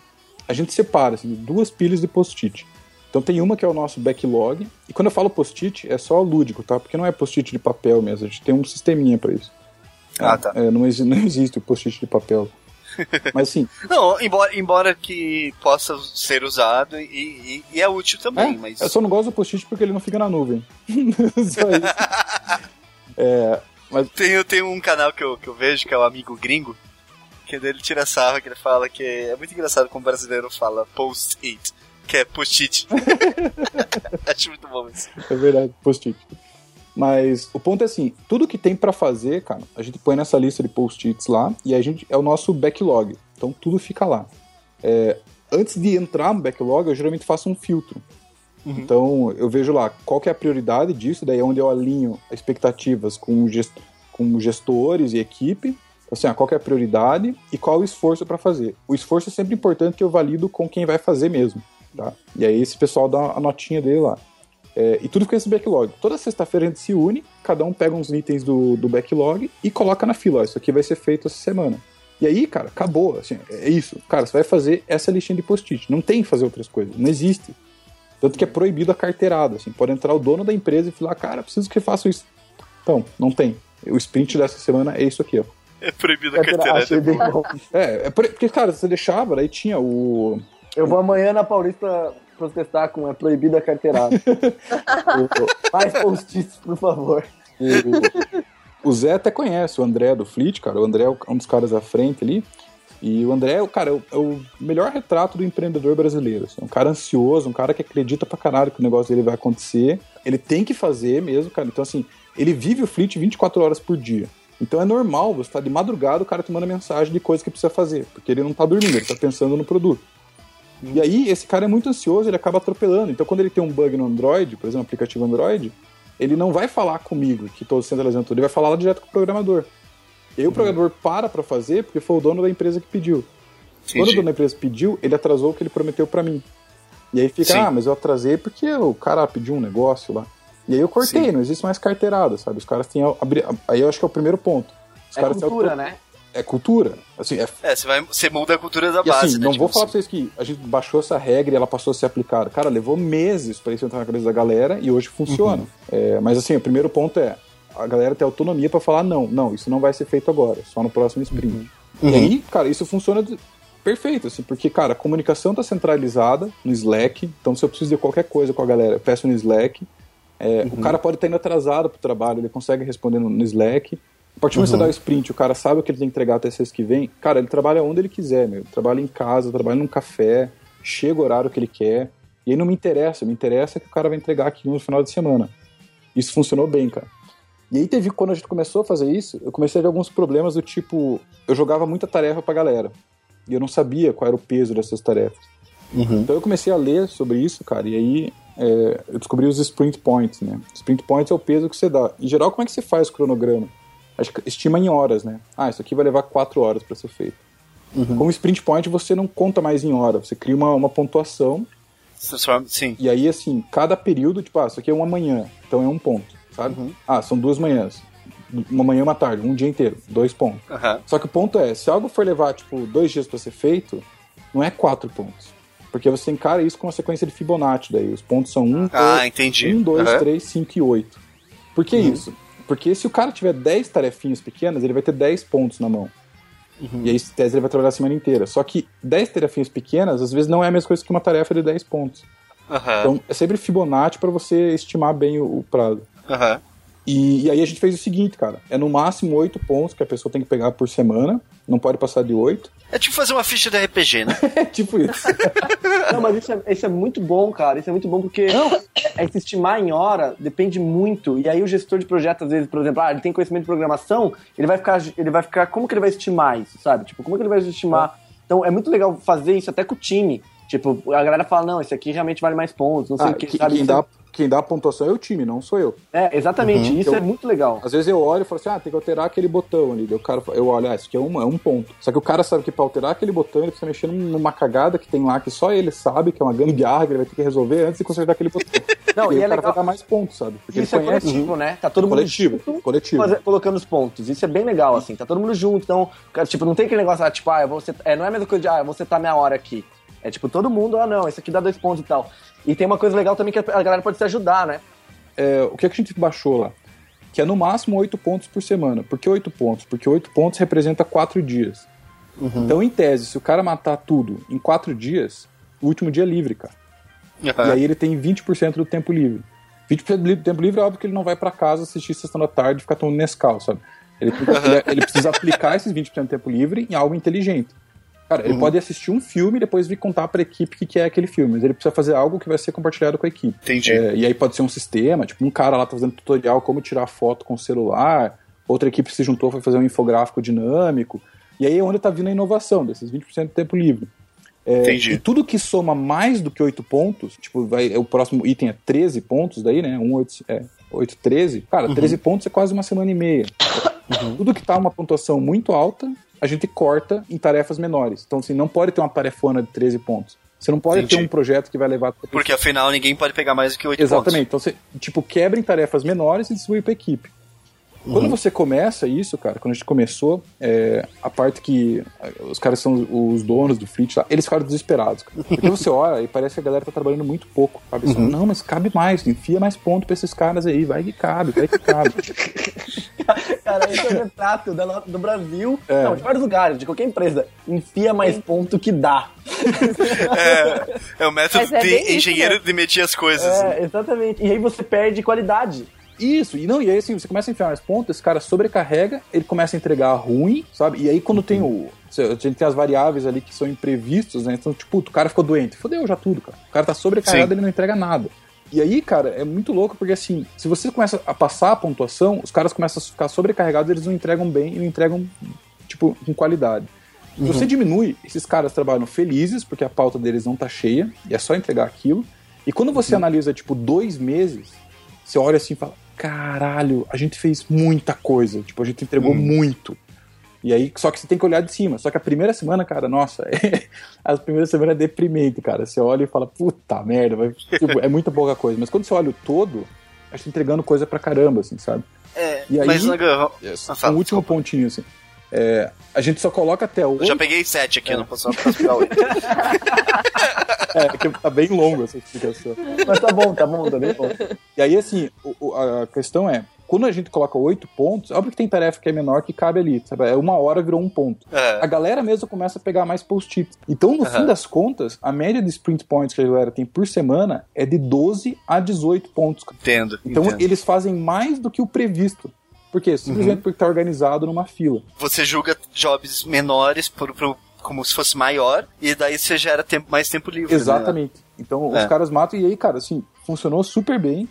A gente separa assim, duas pilhas de post-it. Então tem uma que é o nosso backlog. E quando eu falo post-it, é só lúdico, tá? Porque não é post-it de papel mesmo. A gente tem um sisteminha pra isso. Ah, tá. É, não, exi- <laughs> não existe o post-it de papel. <laughs> Mas assim, Não, embora, embora que possa ser usado e, e- e é útil também, é, mas. eu só não gosto do post-it porque ele não fica na nuvem. <laughs> só isso. É, mas Tem, tem um canal que eu, que eu vejo, que é o Amigo Gringo, que dele tira sarro, que ele fala que é muito engraçado como o brasileiro fala post-it, que é post-it. <laughs> Acho muito bom isso. É verdade, post-it. Mas o ponto é assim, tudo que tem pra fazer, cara, a gente põe nessa lista de post-its lá e a gente é o nosso backlog. Então tudo fica lá. É, antes de entrar no backlog, eu geralmente faço um filtro. Então eu vejo lá qual que é a prioridade disso, daí é onde eu alinho expectativas com, gest com gestores e equipe. Então, Assim, ah, qual que é a prioridade e qual o esforço para fazer. O esforço é sempre importante que eu valido com quem vai fazer mesmo. Tá? E aí esse pessoal dá a notinha dele lá. É, e tudo fica nesse backlog. Toda sexta-feira a gente se une, cada um pega uns itens do, do backlog e coloca na fila. Ó, isso aqui vai ser feito essa semana. E aí, cara, acabou. Assim, é isso. Cara, você vai fazer essa listinha de post-it. Não tem que fazer outras coisas. Não existe. Tanto que é proibido a carteirada. Assim, pode entrar o dono da empresa e falar, cara, preciso que faça isso. Então, não tem. O sprint dessa semana é isso aqui, ó. É proibido a carteirada. É, é porque, cara, você deixava, aí tinha o. Eu vou amanhã na Paulista protestar com é proibido a carteirada. <laughs> Mais post-its, por favor. O, Zé até conhece o André do Fleet, cara. O André é um dos caras à frente ali. E o André, cara, é o, é o melhor retrato do empreendedor brasileiro. Assim, um cara ansioso, um cara que acredita pra caralho que o negócio dele vai acontecer. Ele tem que fazer mesmo, cara. Então, assim, ele vive o Fleet 24 horas por dia. Então é normal você estar tá de madrugada o cara te manda mensagem de coisa que precisa fazer, porque ele não tá dormindo, ele tá pensando no produto. E aí, esse cara é muito ansioso, ele acaba atropelando. Então, quando ele tem um bug no Android, por exemplo, um aplicativo Android, ele não vai falar comigo, que estou centralizando tudo, ele vai falar lá direto com o programador. E aí o programador para pra fazer porque foi o dono da empresa que pediu. Entendi. Quando o dono da empresa pediu, ele atrasou o que ele prometeu para mim. E aí fica, Sim. ah, mas eu atrasei porque o cara pediu um negócio lá. E aí eu cortei, Sim. não existe mais carteirada, sabe? Os caras têm. Aí eu acho que é o primeiro ponto. Os é caras cultura, têm... né? É cultura. Assim, é... é, você, vai, você muda a cultura da e base. Assim, né? não tipo, vou falar pra vocês que a gente baixou essa regra e ela passou a ser aplicada. Cara, levou meses para isso entrar na cabeça da galera e hoje funciona. Uhum. É, mas assim, o primeiro ponto é a galera ter autonomia para falar não, não, isso não vai ser feito agora, só no próximo sprint. Uhum. E aí, cara, isso funciona perfeito, assim, porque, cara, a comunicação tá centralizada no Slack, então se eu preciso de qualquer coisa com a galera, eu peço no Slack. É, uhum. O cara pode estar indo atrasado pro trabalho, ele consegue responder no, no Slack. A partir do momento que você uhum. dá o sprint, o cara sabe o que ele tem que entregar até sexta que vem, cara, ele trabalha onde ele quiser, meu. Trabalha em casa, trabalha num café, chega o horário que ele quer. E aí não me interessa, me interessa que o cara vai entregar aqui no final de semana. Isso funcionou bem, cara. E aí teve, quando a gente começou a fazer isso, eu comecei a ver alguns problemas do tipo, eu jogava muita tarefa pra galera. E eu não sabia qual era o peso dessas tarefas. Uhum. Então eu comecei a ler sobre isso, cara, e aí é, eu descobri os sprint points, né? Sprint points é o peso que você dá. Em geral, como é que você faz o cronograma? Acho que estima em horas, né? Ah, isso aqui vai levar quatro horas para ser feito. Uhum. Com o sprint point você não conta mais em hora, você cria uma, uma pontuação. Sim. E aí, assim, cada período, tipo, ah, isso aqui é uma manhã, então é um ponto, sabe? Uhum. Ah, são duas manhãs. Uma manhã e uma tarde, um dia inteiro, dois pontos. Uhum. Só que o ponto é, se algo for levar, tipo, dois dias para ser feito, não é quatro pontos. Porque você encara isso com uma sequência de Fibonacci daí. Os pontos são um, ah, entendi. um dois, três, cinco e oito. Por que uhum. isso? Porque se o cara tiver 10 tarefinhas pequenas, ele vai ter 10 pontos na mão. Uhum. E aí, em tese, ele vai trabalhar a semana inteira. Só que 10 tarefinhas pequenas, às vezes, não é a mesma coisa que uma tarefa de 10 pontos. Uhum. Então, é sempre Fibonacci para você estimar bem o, o prazo. Uhum. E, e, aí a gente fez o seguinte, cara. É no máximo 8 pontos que a pessoa tem que pegar por semana. Não pode passar de 8. É tipo fazer uma ficha de RPG, né? <laughs> é tipo isso. <laughs> Não, mas isso é, isso é, muito bom, cara. Isso é muito bom porque não, é, se estimar em hora depende muito. E aí o gestor de projeto, às vezes, por exemplo, ah, ele tem conhecimento de programação, ele vai ficar. Ele vai ficar. Como que ele vai estimar isso, sabe? Tipo, como que ele vai estimar? Então é muito legal fazer isso até com o time. Tipo, a galera fala, não, esse aqui realmente vale mais pontos, não sei ah, o que, que sabe? Quem dá, quem dá a pontuação é o time, não sou eu. É, exatamente, uhum. isso é muito legal. Às vezes eu olho e falo assim, ah, tem que alterar aquele botão ali. O cara, eu olho, ah, isso aqui é um, é um ponto. Só que o cara sabe que pra alterar aquele botão, ele precisa mexer numa cagada que tem lá, que só ele sabe, que é uma gambiarra que ele vai ter que resolver antes de consertar aquele botão. <laughs> Não, e, e é o cara legal. vai dar mais pontos, sabe? Porque isso é conhece. coletivo, uhum. né? Tá todo mundo coletivo, junto, coletivo. Fazer, colocando os pontos. Isso é bem legal, assim. Tá todo mundo junto. Então, tipo, não tem aquele negócio, ah, tipo, ah, você, é, não é a mesma coisa de, ah, você tá minha hora aqui. É tipo, todo mundo, ah, não, esse aqui dá dois pontos e tal. E tem uma coisa legal também que a galera pode se ajudar, né? é, o que, é que a gente baixou lá? Que é no máximo 8 pontos por semana. Por que 8 pontos? Porque 8 pontos representa 4 dias. Uhum. Então, em tese, se o cara matar tudo em 4 dias, o último dia é livre, cara. Uhum. E aí ele tem 20% do tempo livre. 20% do tempo livre é óbvio que ele não vai para casa assistir sessão da tarde e ficar tomando Nescau, sabe? Ele, <laughs> ele, ele precisa aplicar esses 20% do tempo livre em algo inteligente. Cara, ele uhum. pode assistir um filme e depois vir contar pra equipe o que, é aquele filme. Mas ele precisa fazer algo que vai ser compartilhado com a equipe. Entendi. É, e aí pode ser um sistema, tipo, um cara lá tá fazendo tutorial como tirar foto com o celular, outra equipe se juntou foi fazer um infográfico dinâmico. E aí é onde tá vindo a inovação, desses 20% do tempo livre. É, Entendi. E tudo que soma mais do que 8 pontos, tipo, vai, o próximo item é 13 pontos daí, né? 1, 8, é, 8 13. Cara, uhum. 13 pontos é quase uma semana e meia. Uhum. Tudo que tá uma pontuação muito alta a gente corta em tarefas menores. Então, assim, não pode ter uma tarefona de 13 pontos. Você não pode Entendi. ter um projeto que vai levar. Porque afinal ninguém pode pegar mais do que 8 Exatamente. Pontos. Então você, tipo, quebra em tarefas menores e distribui pra equipe. Quando uhum. você começa isso, cara, quando a gente começou, é, a parte que os caras são os donos do fleet, eles ficaram desesperados. Cara. <laughs> Porque você olha e parece que a galera tá trabalhando muito pouco. Sabe? Uhum. Não, mas cabe mais, enfia mais ponto pra esses caras aí, vai que cabe, vai que cabe. <laughs> cara, esse é o retrato do Brasil, é. não, de vários lugares, de qualquer empresa. Enfia mais ponto que dá. <laughs> É, é o método é de engenheiro isso, né? de medir as coisas. É, exatamente. E aí você perde qualidade. Isso, e não, e aí assim, você começa a enfiar mais pontos, esse cara sobrecarrega, ele começa a entregar ruim, sabe? E aí quando tem o. A gente tem as variáveis ali que são imprevistos, né? Então, tipo, o cara ficou doente. Fodeu já tudo, cara. O cara tá sobrecarregado, Sim. ele não entrega nada. E aí, cara, é muito louco porque assim, se você começa a passar a pontuação, os caras começam a ficar sobrecarregados, eles não entregam bem e não entregam, tipo, com qualidade. Se uhum. você diminui, esses caras trabalham felizes porque a pauta deles não tá cheia e é só entregar aquilo. E quando você uhum. analisa, tipo, dois meses, você olha assim e fala: caralho, a gente fez muita coisa. Tipo, a gente entregou hum. muito. E aí, só que você tem que olhar de cima. Só que a primeira semana, cara, nossa, <laughs> é, a primeira semana é deprimente, cara. Você olha e fala, puta merda, vai, tipo, é muita pouca coisa. Mas quando você olha o todo, a gente tá entregando coisa pra caramba, assim, sabe? É, e aí, mas, yes, último pontinho, assim. É, a gente só coloca até o. Eu já peguei sete aqui, é. não posso, pegar oito. <laughs> é, que tá bem longo essa explicação. Mas tá bom, tá bom, tá bem bom. E aí, assim, o, a questão é, quando a gente coloca oito pontos, óbvio que tem tarefa que é menor que cabe ali, sabe? É uma hora virou um ponto. É. A galera mesmo começa a pegar mais post-its. Então, no uhum. fim das contas, a média de sprint points que a galera tem por semana é de 12 a 18 pontos. Entendo. Então, entendo. eles fazem mais do que o previsto. Por quê? Simplesmente uhum. porque tá organizado numa fila. Você julga jobs menores por, por, como se fosse maior, e daí você gera tempo, mais tempo livre. Né? Exatamente. Né? Então é. os caras matam, e aí, cara, assim, funcionou super bem.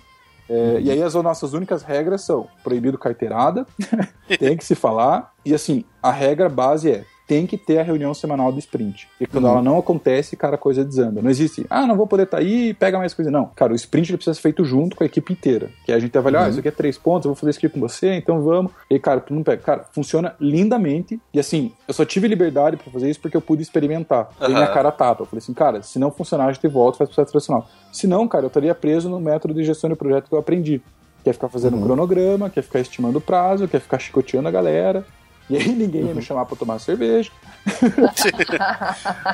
É, uhum. E aí as nossas únicas regras são proibido carteirada, <laughs> tem que se falar, e assim, a regra base é tem que ter a reunião semanal do sprint. E quando uhum. ela não acontece, cara, a coisa desanda. Não existe, ah, não vou poder estar tá aí, pega mais coisa. Não, cara, o sprint ele precisa ser feito junto com a equipe inteira. Que a gente avalia, uhum. ah, isso aqui é três pontos, eu vou fazer isso aqui com você, então vamos. E, cara, tu não pega. Cara, funciona lindamente. E assim, eu só tive liberdade para fazer isso porque eu pude experimentar. Uhum. minha cara tapa. Eu falei assim, cara, se não funcionar, a gente volta e faz processo tradicional. Se não, cara, eu estaria preso no método de gestão de projeto que eu aprendi. Quer ficar fazendo uhum. um cronograma, quer ficar estimando o prazo, quer ficar chicoteando a galera. E aí ninguém ia me uhum. chamar pra tomar cerveja.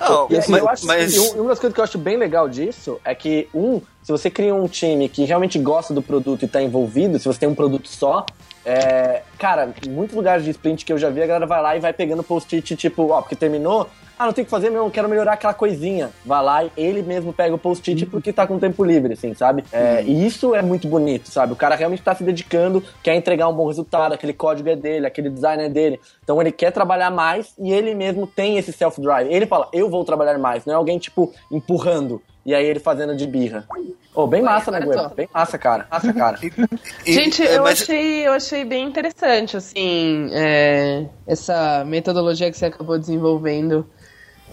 Não, <laughs> e assim, mas, eu acho mas... que uma das coisas que eu acho bem legal disso é que, um, se você cria um time que realmente gosta do produto e tá envolvido, se você tem um produto só, é, cara, muitos lugares de sprint que eu já vi, a galera vai lá e vai pegando post-it, tipo, ó, porque terminou, ah, não tem que fazer mesmo, quero melhorar aquela coisinha. Vai lá e ele mesmo pega o post-it uhum. porque tá com tempo livre, assim, sabe? É, uhum. E isso é muito bonito, sabe? O cara realmente tá se dedicando, quer entregar um bom resultado, aquele código é dele, aquele design é dele. Então ele quer trabalhar mais e ele mesmo tem esse self-drive. Ele fala, eu vou trabalhar mais, não é alguém, tipo, empurrando. E aí ele fazendo de birra. Oh, bem massa, né, Gwen? Bem massa, cara. Massa, <laughs> cara. Gente, eu, achei, eu achei bem interessante, assim, é, essa metodologia que você acabou desenvolvendo.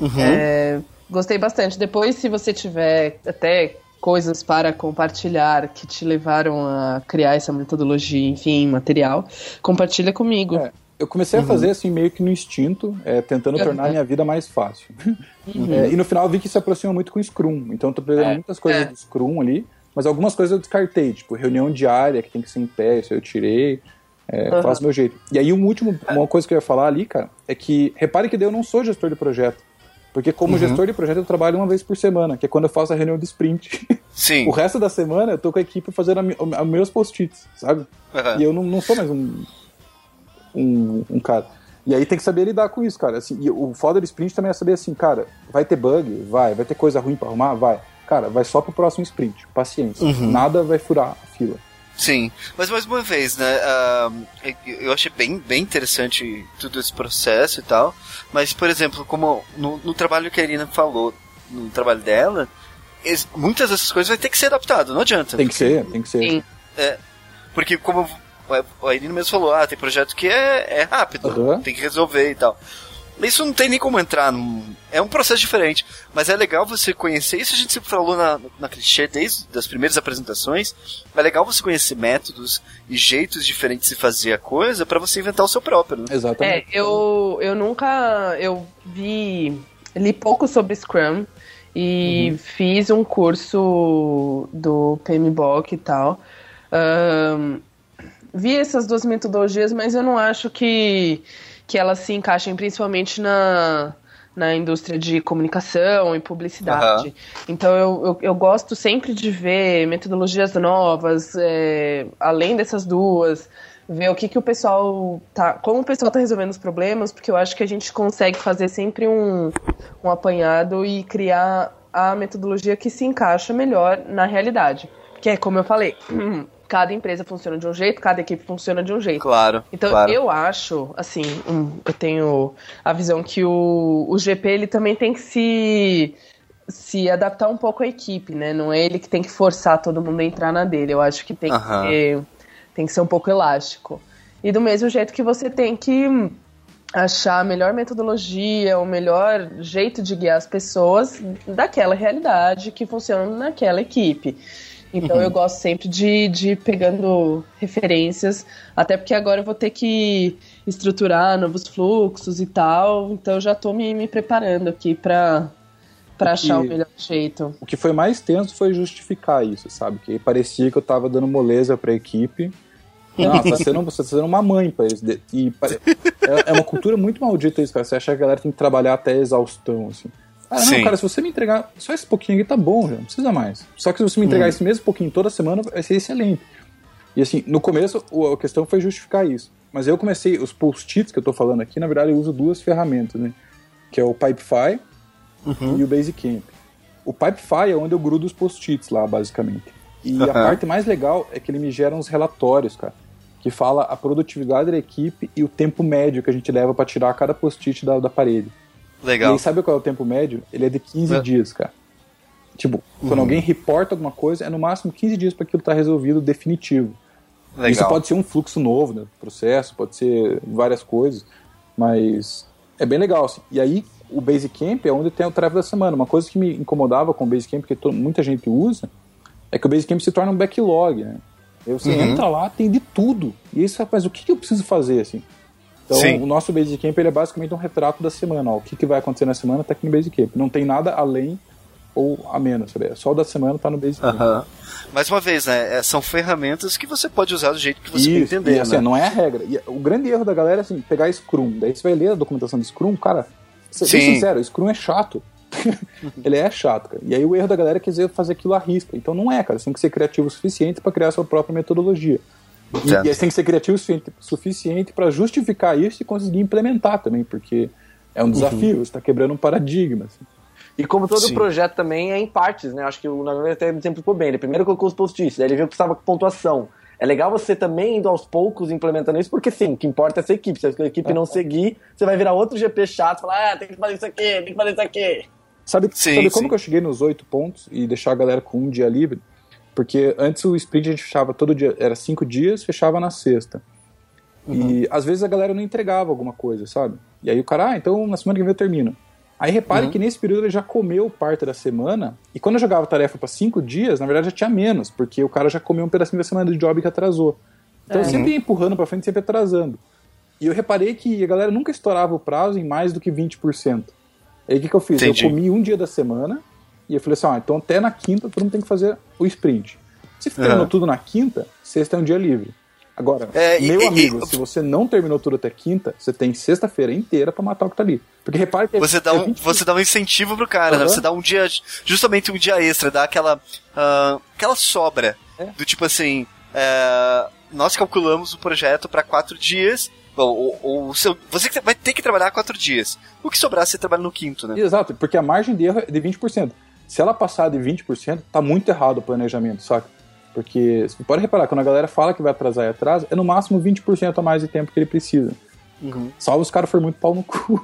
Uhum. É, gostei bastante. Depois, se você tiver até coisas para compartilhar que te levaram a criar essa metodologia, enfim, material, compartilha comigo. É, eu comecei uhum. a fazer assim meio que no instinto, é, tentando uhum. tornar a minha vida mais fácil. Uhum. <laughs> É, e no final eu vi que se aproxima muito com o Scrum. Então eu tô pegando é. muitas coisas é. do Scrum ali, mas algumas coisas eu descartei, tipo reunião diária que tem que ser em pé, isso eu tirei. É, Faço meu jeito. E aí, um último, uma coisa que eu ia falar ali, cara, é que repare que eu não sou gestor de projeto. Porque como uhum. gestor de projeto eu trabalho uma vez por semana, que é quando eu faço a reunião de sprint. <laughs> Sim. o resto da semana eu tô com a equipe fazendo a, a meus post-its, sabe? Uhum. E eu não, não sou mais um, um, um, cara. E aí tem que saber lidar com isso, cara. Assim, e o foda do sprint também é saber assim, cara, vai ter bug? Vai. Vai ter coisa ruim para arrumar? Vai. Cara, vai só pro próximo sprint. Paciência. Uhum. Nada vai furar a fila. Sim, mas mais uma vez, né? Uh, eu achei bem, bem interessante todo esse processo e tal. Mas, por exemplo, como no, no trabalho que a Irina falou, no trabalho dela, muitas dessas coisas vai ter que ser adaptado, não adianta. Tem que ser, tem que ser. Sim. É, porque como a Irina mesmo falou, ah, tem projeto que é, é rápido, uhum. tem que resolver e tal. Isso não tem nem como entrar num... É um processo diferente. Mas é legal você conhecer. Isso a gente sempre falou na, na clichê desde as primeiras apresentações. É legal você conhecer métodos e jeitos diferentes de fazer a coisa para você inventar o seu próprio. Né? Exatamente. É, eu, eu nunca. Eu vi. Li pouco sobre Scrum e uhum. fiz um curso do PMBOK e tal. Um, vi essas duas metodologias, mas eu não acho que, que elas se encaixem principalmente na, na indústria de comunicação e publicidade. Uhum. Então eu, eu, eu, gosto sempre de ver metodologias novas, é, além dessas duas, ver o que, que o pessoal tá. como o pessoal tá resolvendo os problemas, porque eu acho que a gente consegue fazer sempre um, um apanhado e criar a metodologia que se encaixa melhor na realidade. Que é como eu falei. <clears throat> cada empresa funciona de um jeito, cada equipe funciona de um jeito. Claro. Então claro. eu acho, assim, um, eu tenho a visão que o, o GP ele também tem que se se adaptar um pouco à equipe, né? Não é ele que tem que forçar todo mundo a entrar na dele. Eu acho que tem que ser, tem que ser um pouco elástico. E do mesmo jeito que você tem que achar a melhor metodologia, o melhor jeito de guiar as pessoas daquela realidade que funciona naquela equipe. Então uhum. eu gosto sempre de, de ir pegando referências, até porque agora eu vou ter que estruturar novos fluxos e tal, então eu já estou me, me preparando aqui para para achar o melhor jeito. O que foi mais tenso foi justificar isso, sabe? Que parecia que eu estava dando moleza para a equipe. Não, você tá <laughs> sendo, você tá sendo uma mãe para eles. E é, é uma cultura muito maldita isso, cara. Você acha que a galera tem que trabalhar até exaustão, assim. Ah, não, cara, se você me entregar só esse pouquinho aqui, tá bom, já não precisa mais. Só que se você me entregar uhum. esse mesmo pouquinho toda semana, vai ser excelente. E assim, no começo, a questão foi justificar isso. Mas eu comecei, os post-its que eu tô falando aqui, na verdade, eu uso duas ferramentas, né? Que é o Pipefy uhum. e o Basecamp. O Pipefy é onde eu grudo os post-its lá, basicamente. E uhum. a parte mais legal é que ele me gera uns relatórios, cara, que fala a produtividade da equipe e o tempo médio que a gente leva para tirar cada post-it da, da parede. Legal. E aí, sabe qual é o tempo médio? Ele é de 15 é. dias, cara. Tipo, uhum. quando alguém reporta alguma coisa, é no máximo 15 dias para aquilo estar tá resolvido definitivo. Legal. Isso pode ser um fluxo novo, né? Processo, pode ser várias coisas, mas é bem legal. Assim. E aí, o Basecamp é onde tem o tráfego da semana. Uma coisa que me incomodava com o Basecamp, que muita gente usa, é que o Basecamp se torna um backlog, né? Você uhum. entra lá, tem de tudo. E aí você faz, o que, que eu preciso fazer, assim? Então, Sim. o nosso Basecamp ele é basicamente um retrato da semana. Ó, o que, que vai acontecer na semana está aqui no Basecamp. Não tem nada além ou a menos, sabe? Só o da semana está no Basecamp. Uhum. Mais uma vez, né? É, são ferramentas que você pode usar do jeito que você Isso, entender. E, assim, né? não é a regra. E o grande erro da galera é assim, pegar Scrum. Daí você vai ler a documentação de Scrum, cara. Ser sincero, Scrum é chato. <laughs> ele é chato, cara. E aí o erro da galera é quiser fazer aquilo à risca. Então não é, cara. Você tem que ser criativo o suficiente para criar a sua própria metodologia. E, e aí você tem que ser criativo suficiente, suficiente para justificar isso e conseguir implementar também, porque é um desafio, uhum. você está quebrando um paradigma. Assim. E como todo Sim. projeto também é em partes, né? Acho que o Nagoya até exemplificou bem. Ele primeiro colocou os post-its, daí ele viu que precisava de pontuação. É legal você também indo aos poucos implementando isso, porque sim, o que importa é essa equipe. Se a equipe não seguir, você vai virar outro GP chato e falar, ah, tem que fazer isso aqui, tem que fazer isso aqui. Sabe, sim, sabe como que eu cheguei nos oito pontos e deixar a galera com um dia livre? Porque antes o sprint a gente fechava todo dia, era cinco dias, fechava na sexta. Uhum. E às vezes a galera não entregava alguma coisa, sabe? E aí o cara, ah, então na semana que vem eu termino. Aí repare uhum. que nesse período ele já comeu parte da semana, e quando eu jogava tarefa para cinco dias, na verdade já tinha menos, porque o cara já comeu um pedacinho da semana de job que atrasou. Então é. eu sempre ia empurrando para frente, sempre atrasando. E eu reparei que a galera nunca estourava o prazo em mais do que 20%. Aí o que, que eu fiz? Entendi. Eu comi um dia da semana, e eu falei assim, ah, então até na quinta todo mundo tem que fazer o sprint. Se terminou tudo na quinta, sexta é um dia livre. Agora, é, meu e, amigo, e, se você não terminou tudo até quinta, você tem sexta-feira inteira para matar o que tá ali. Porque repare que você dá um, você dá um incentivo pro cara, uhum. né? Você dá um dia, justamente um dia extra, dá aquela, uh, aquela sobra é. do tipo assim, uh, nós calculamos o projeto para quatro dias. Ou, ou, seu, você vai ter que trabalhar quatro dias. O que sobrar, você trabalha no quinto, né? Exato, porque a margem de erro é de 20%. Se ela passar de 20%, tá muito errado o planejamento, saca? Porque você pode reparar, quando a galera fala que vai atrasar e atrasa, é no máximo 20% a mais de tempo que ele precisa. Uhum. Salvo os caras for muito pau no cu.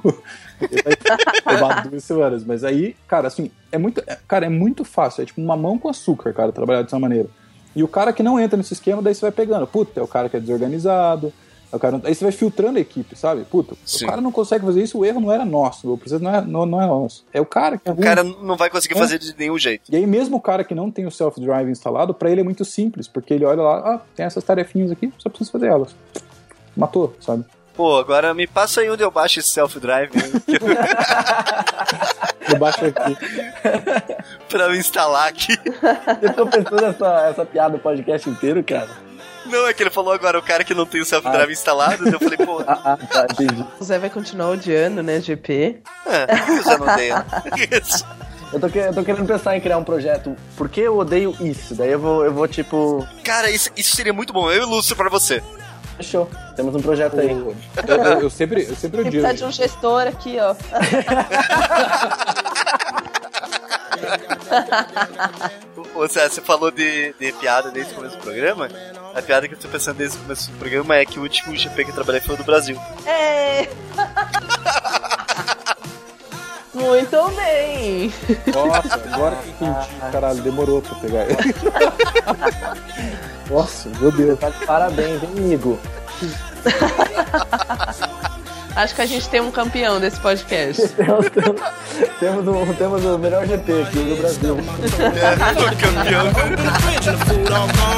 <laughs> levar duas semanas. Mas aí, cara, assim, é muito. É, cara, é muito fácil. É tipo uma mão com açúcar, cara, trabalhar dessa maneira. E o cara que não entra nesse esquema, daí você vai pegando. Puta, é o cara que é desorganizado, o cara, aí você vai filtrando a equipe, sabe? Puta, Sim. o cara não consegue fazer isso, o erro não era nosso, o processo não é, não, não é nosso. É o cara que é O cara não vai conseguir é. fazer de nenhum jeito. E aí, mesmo o cara que não tem o self-drive instalado, para ele é muito simples, porque ele olha lá, ah, tem essas tarefinhas aqui, só preciso fazer elas. Matou, sabe? Pô, agora me passa aí onde eu baixo esse self-drive. <laughs> eu baixo aqui. <laughs> pra eu instalar aqui. Eu tô pensando essa, essa piada o podcast inteiro, cara. Não, é que ele falou agora o cara que não tem o self-drive instalado. Eu falei, pô, <laughs> Ah, ah, tá, entendi. O Zé vai continuar odiando, né, GP? é, eu já não odeio. <laughs> Eu tô, eu tô querendo pensar em criar um projeto. Por que eu odeio isso? Daí eu vou, eu vou tipo. Cara, isso, isso seria muito bom. Eu ilustro pra você. Fechou. Temos um projeto aí. Eu, eu- sempre, eu sempre digo. precisar de um gestor aqui, ó. <laughs> Ô, você falou de, de piada desde o começo do programa. A piada que eu tô pensando desde o começo do programa é que o último GP que eu trabalhei foi o do Brasil. É. Muito bem. Nossa, agora que entendi. Caralho, demorou pra pegar. Nossa, meu Deus. De parabéns, hein, amigo? Acho que a gente tem um campeão desse podcast. <laughs> Temos, temos, temos, o, temos o melhor GP aqui do Brasil. É, campeão. fridge and the food all gone.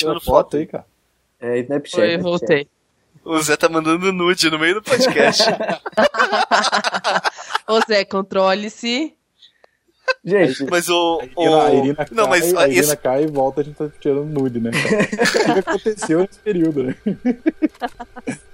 Tirando Foto foto? aí, cara. É Snapchat. Foi, Snapchat. voltei. O Zé tá mandando nude no meio do podcast. <laughs> Ô Zé, controle-se. Gente, Mas o. A Irina, a Irina o... Não, mas cai, a Irina esse... cai e volta, a gente tá tirando nude, né? <laughs> o que aconteceu nesse período, né? <laughs>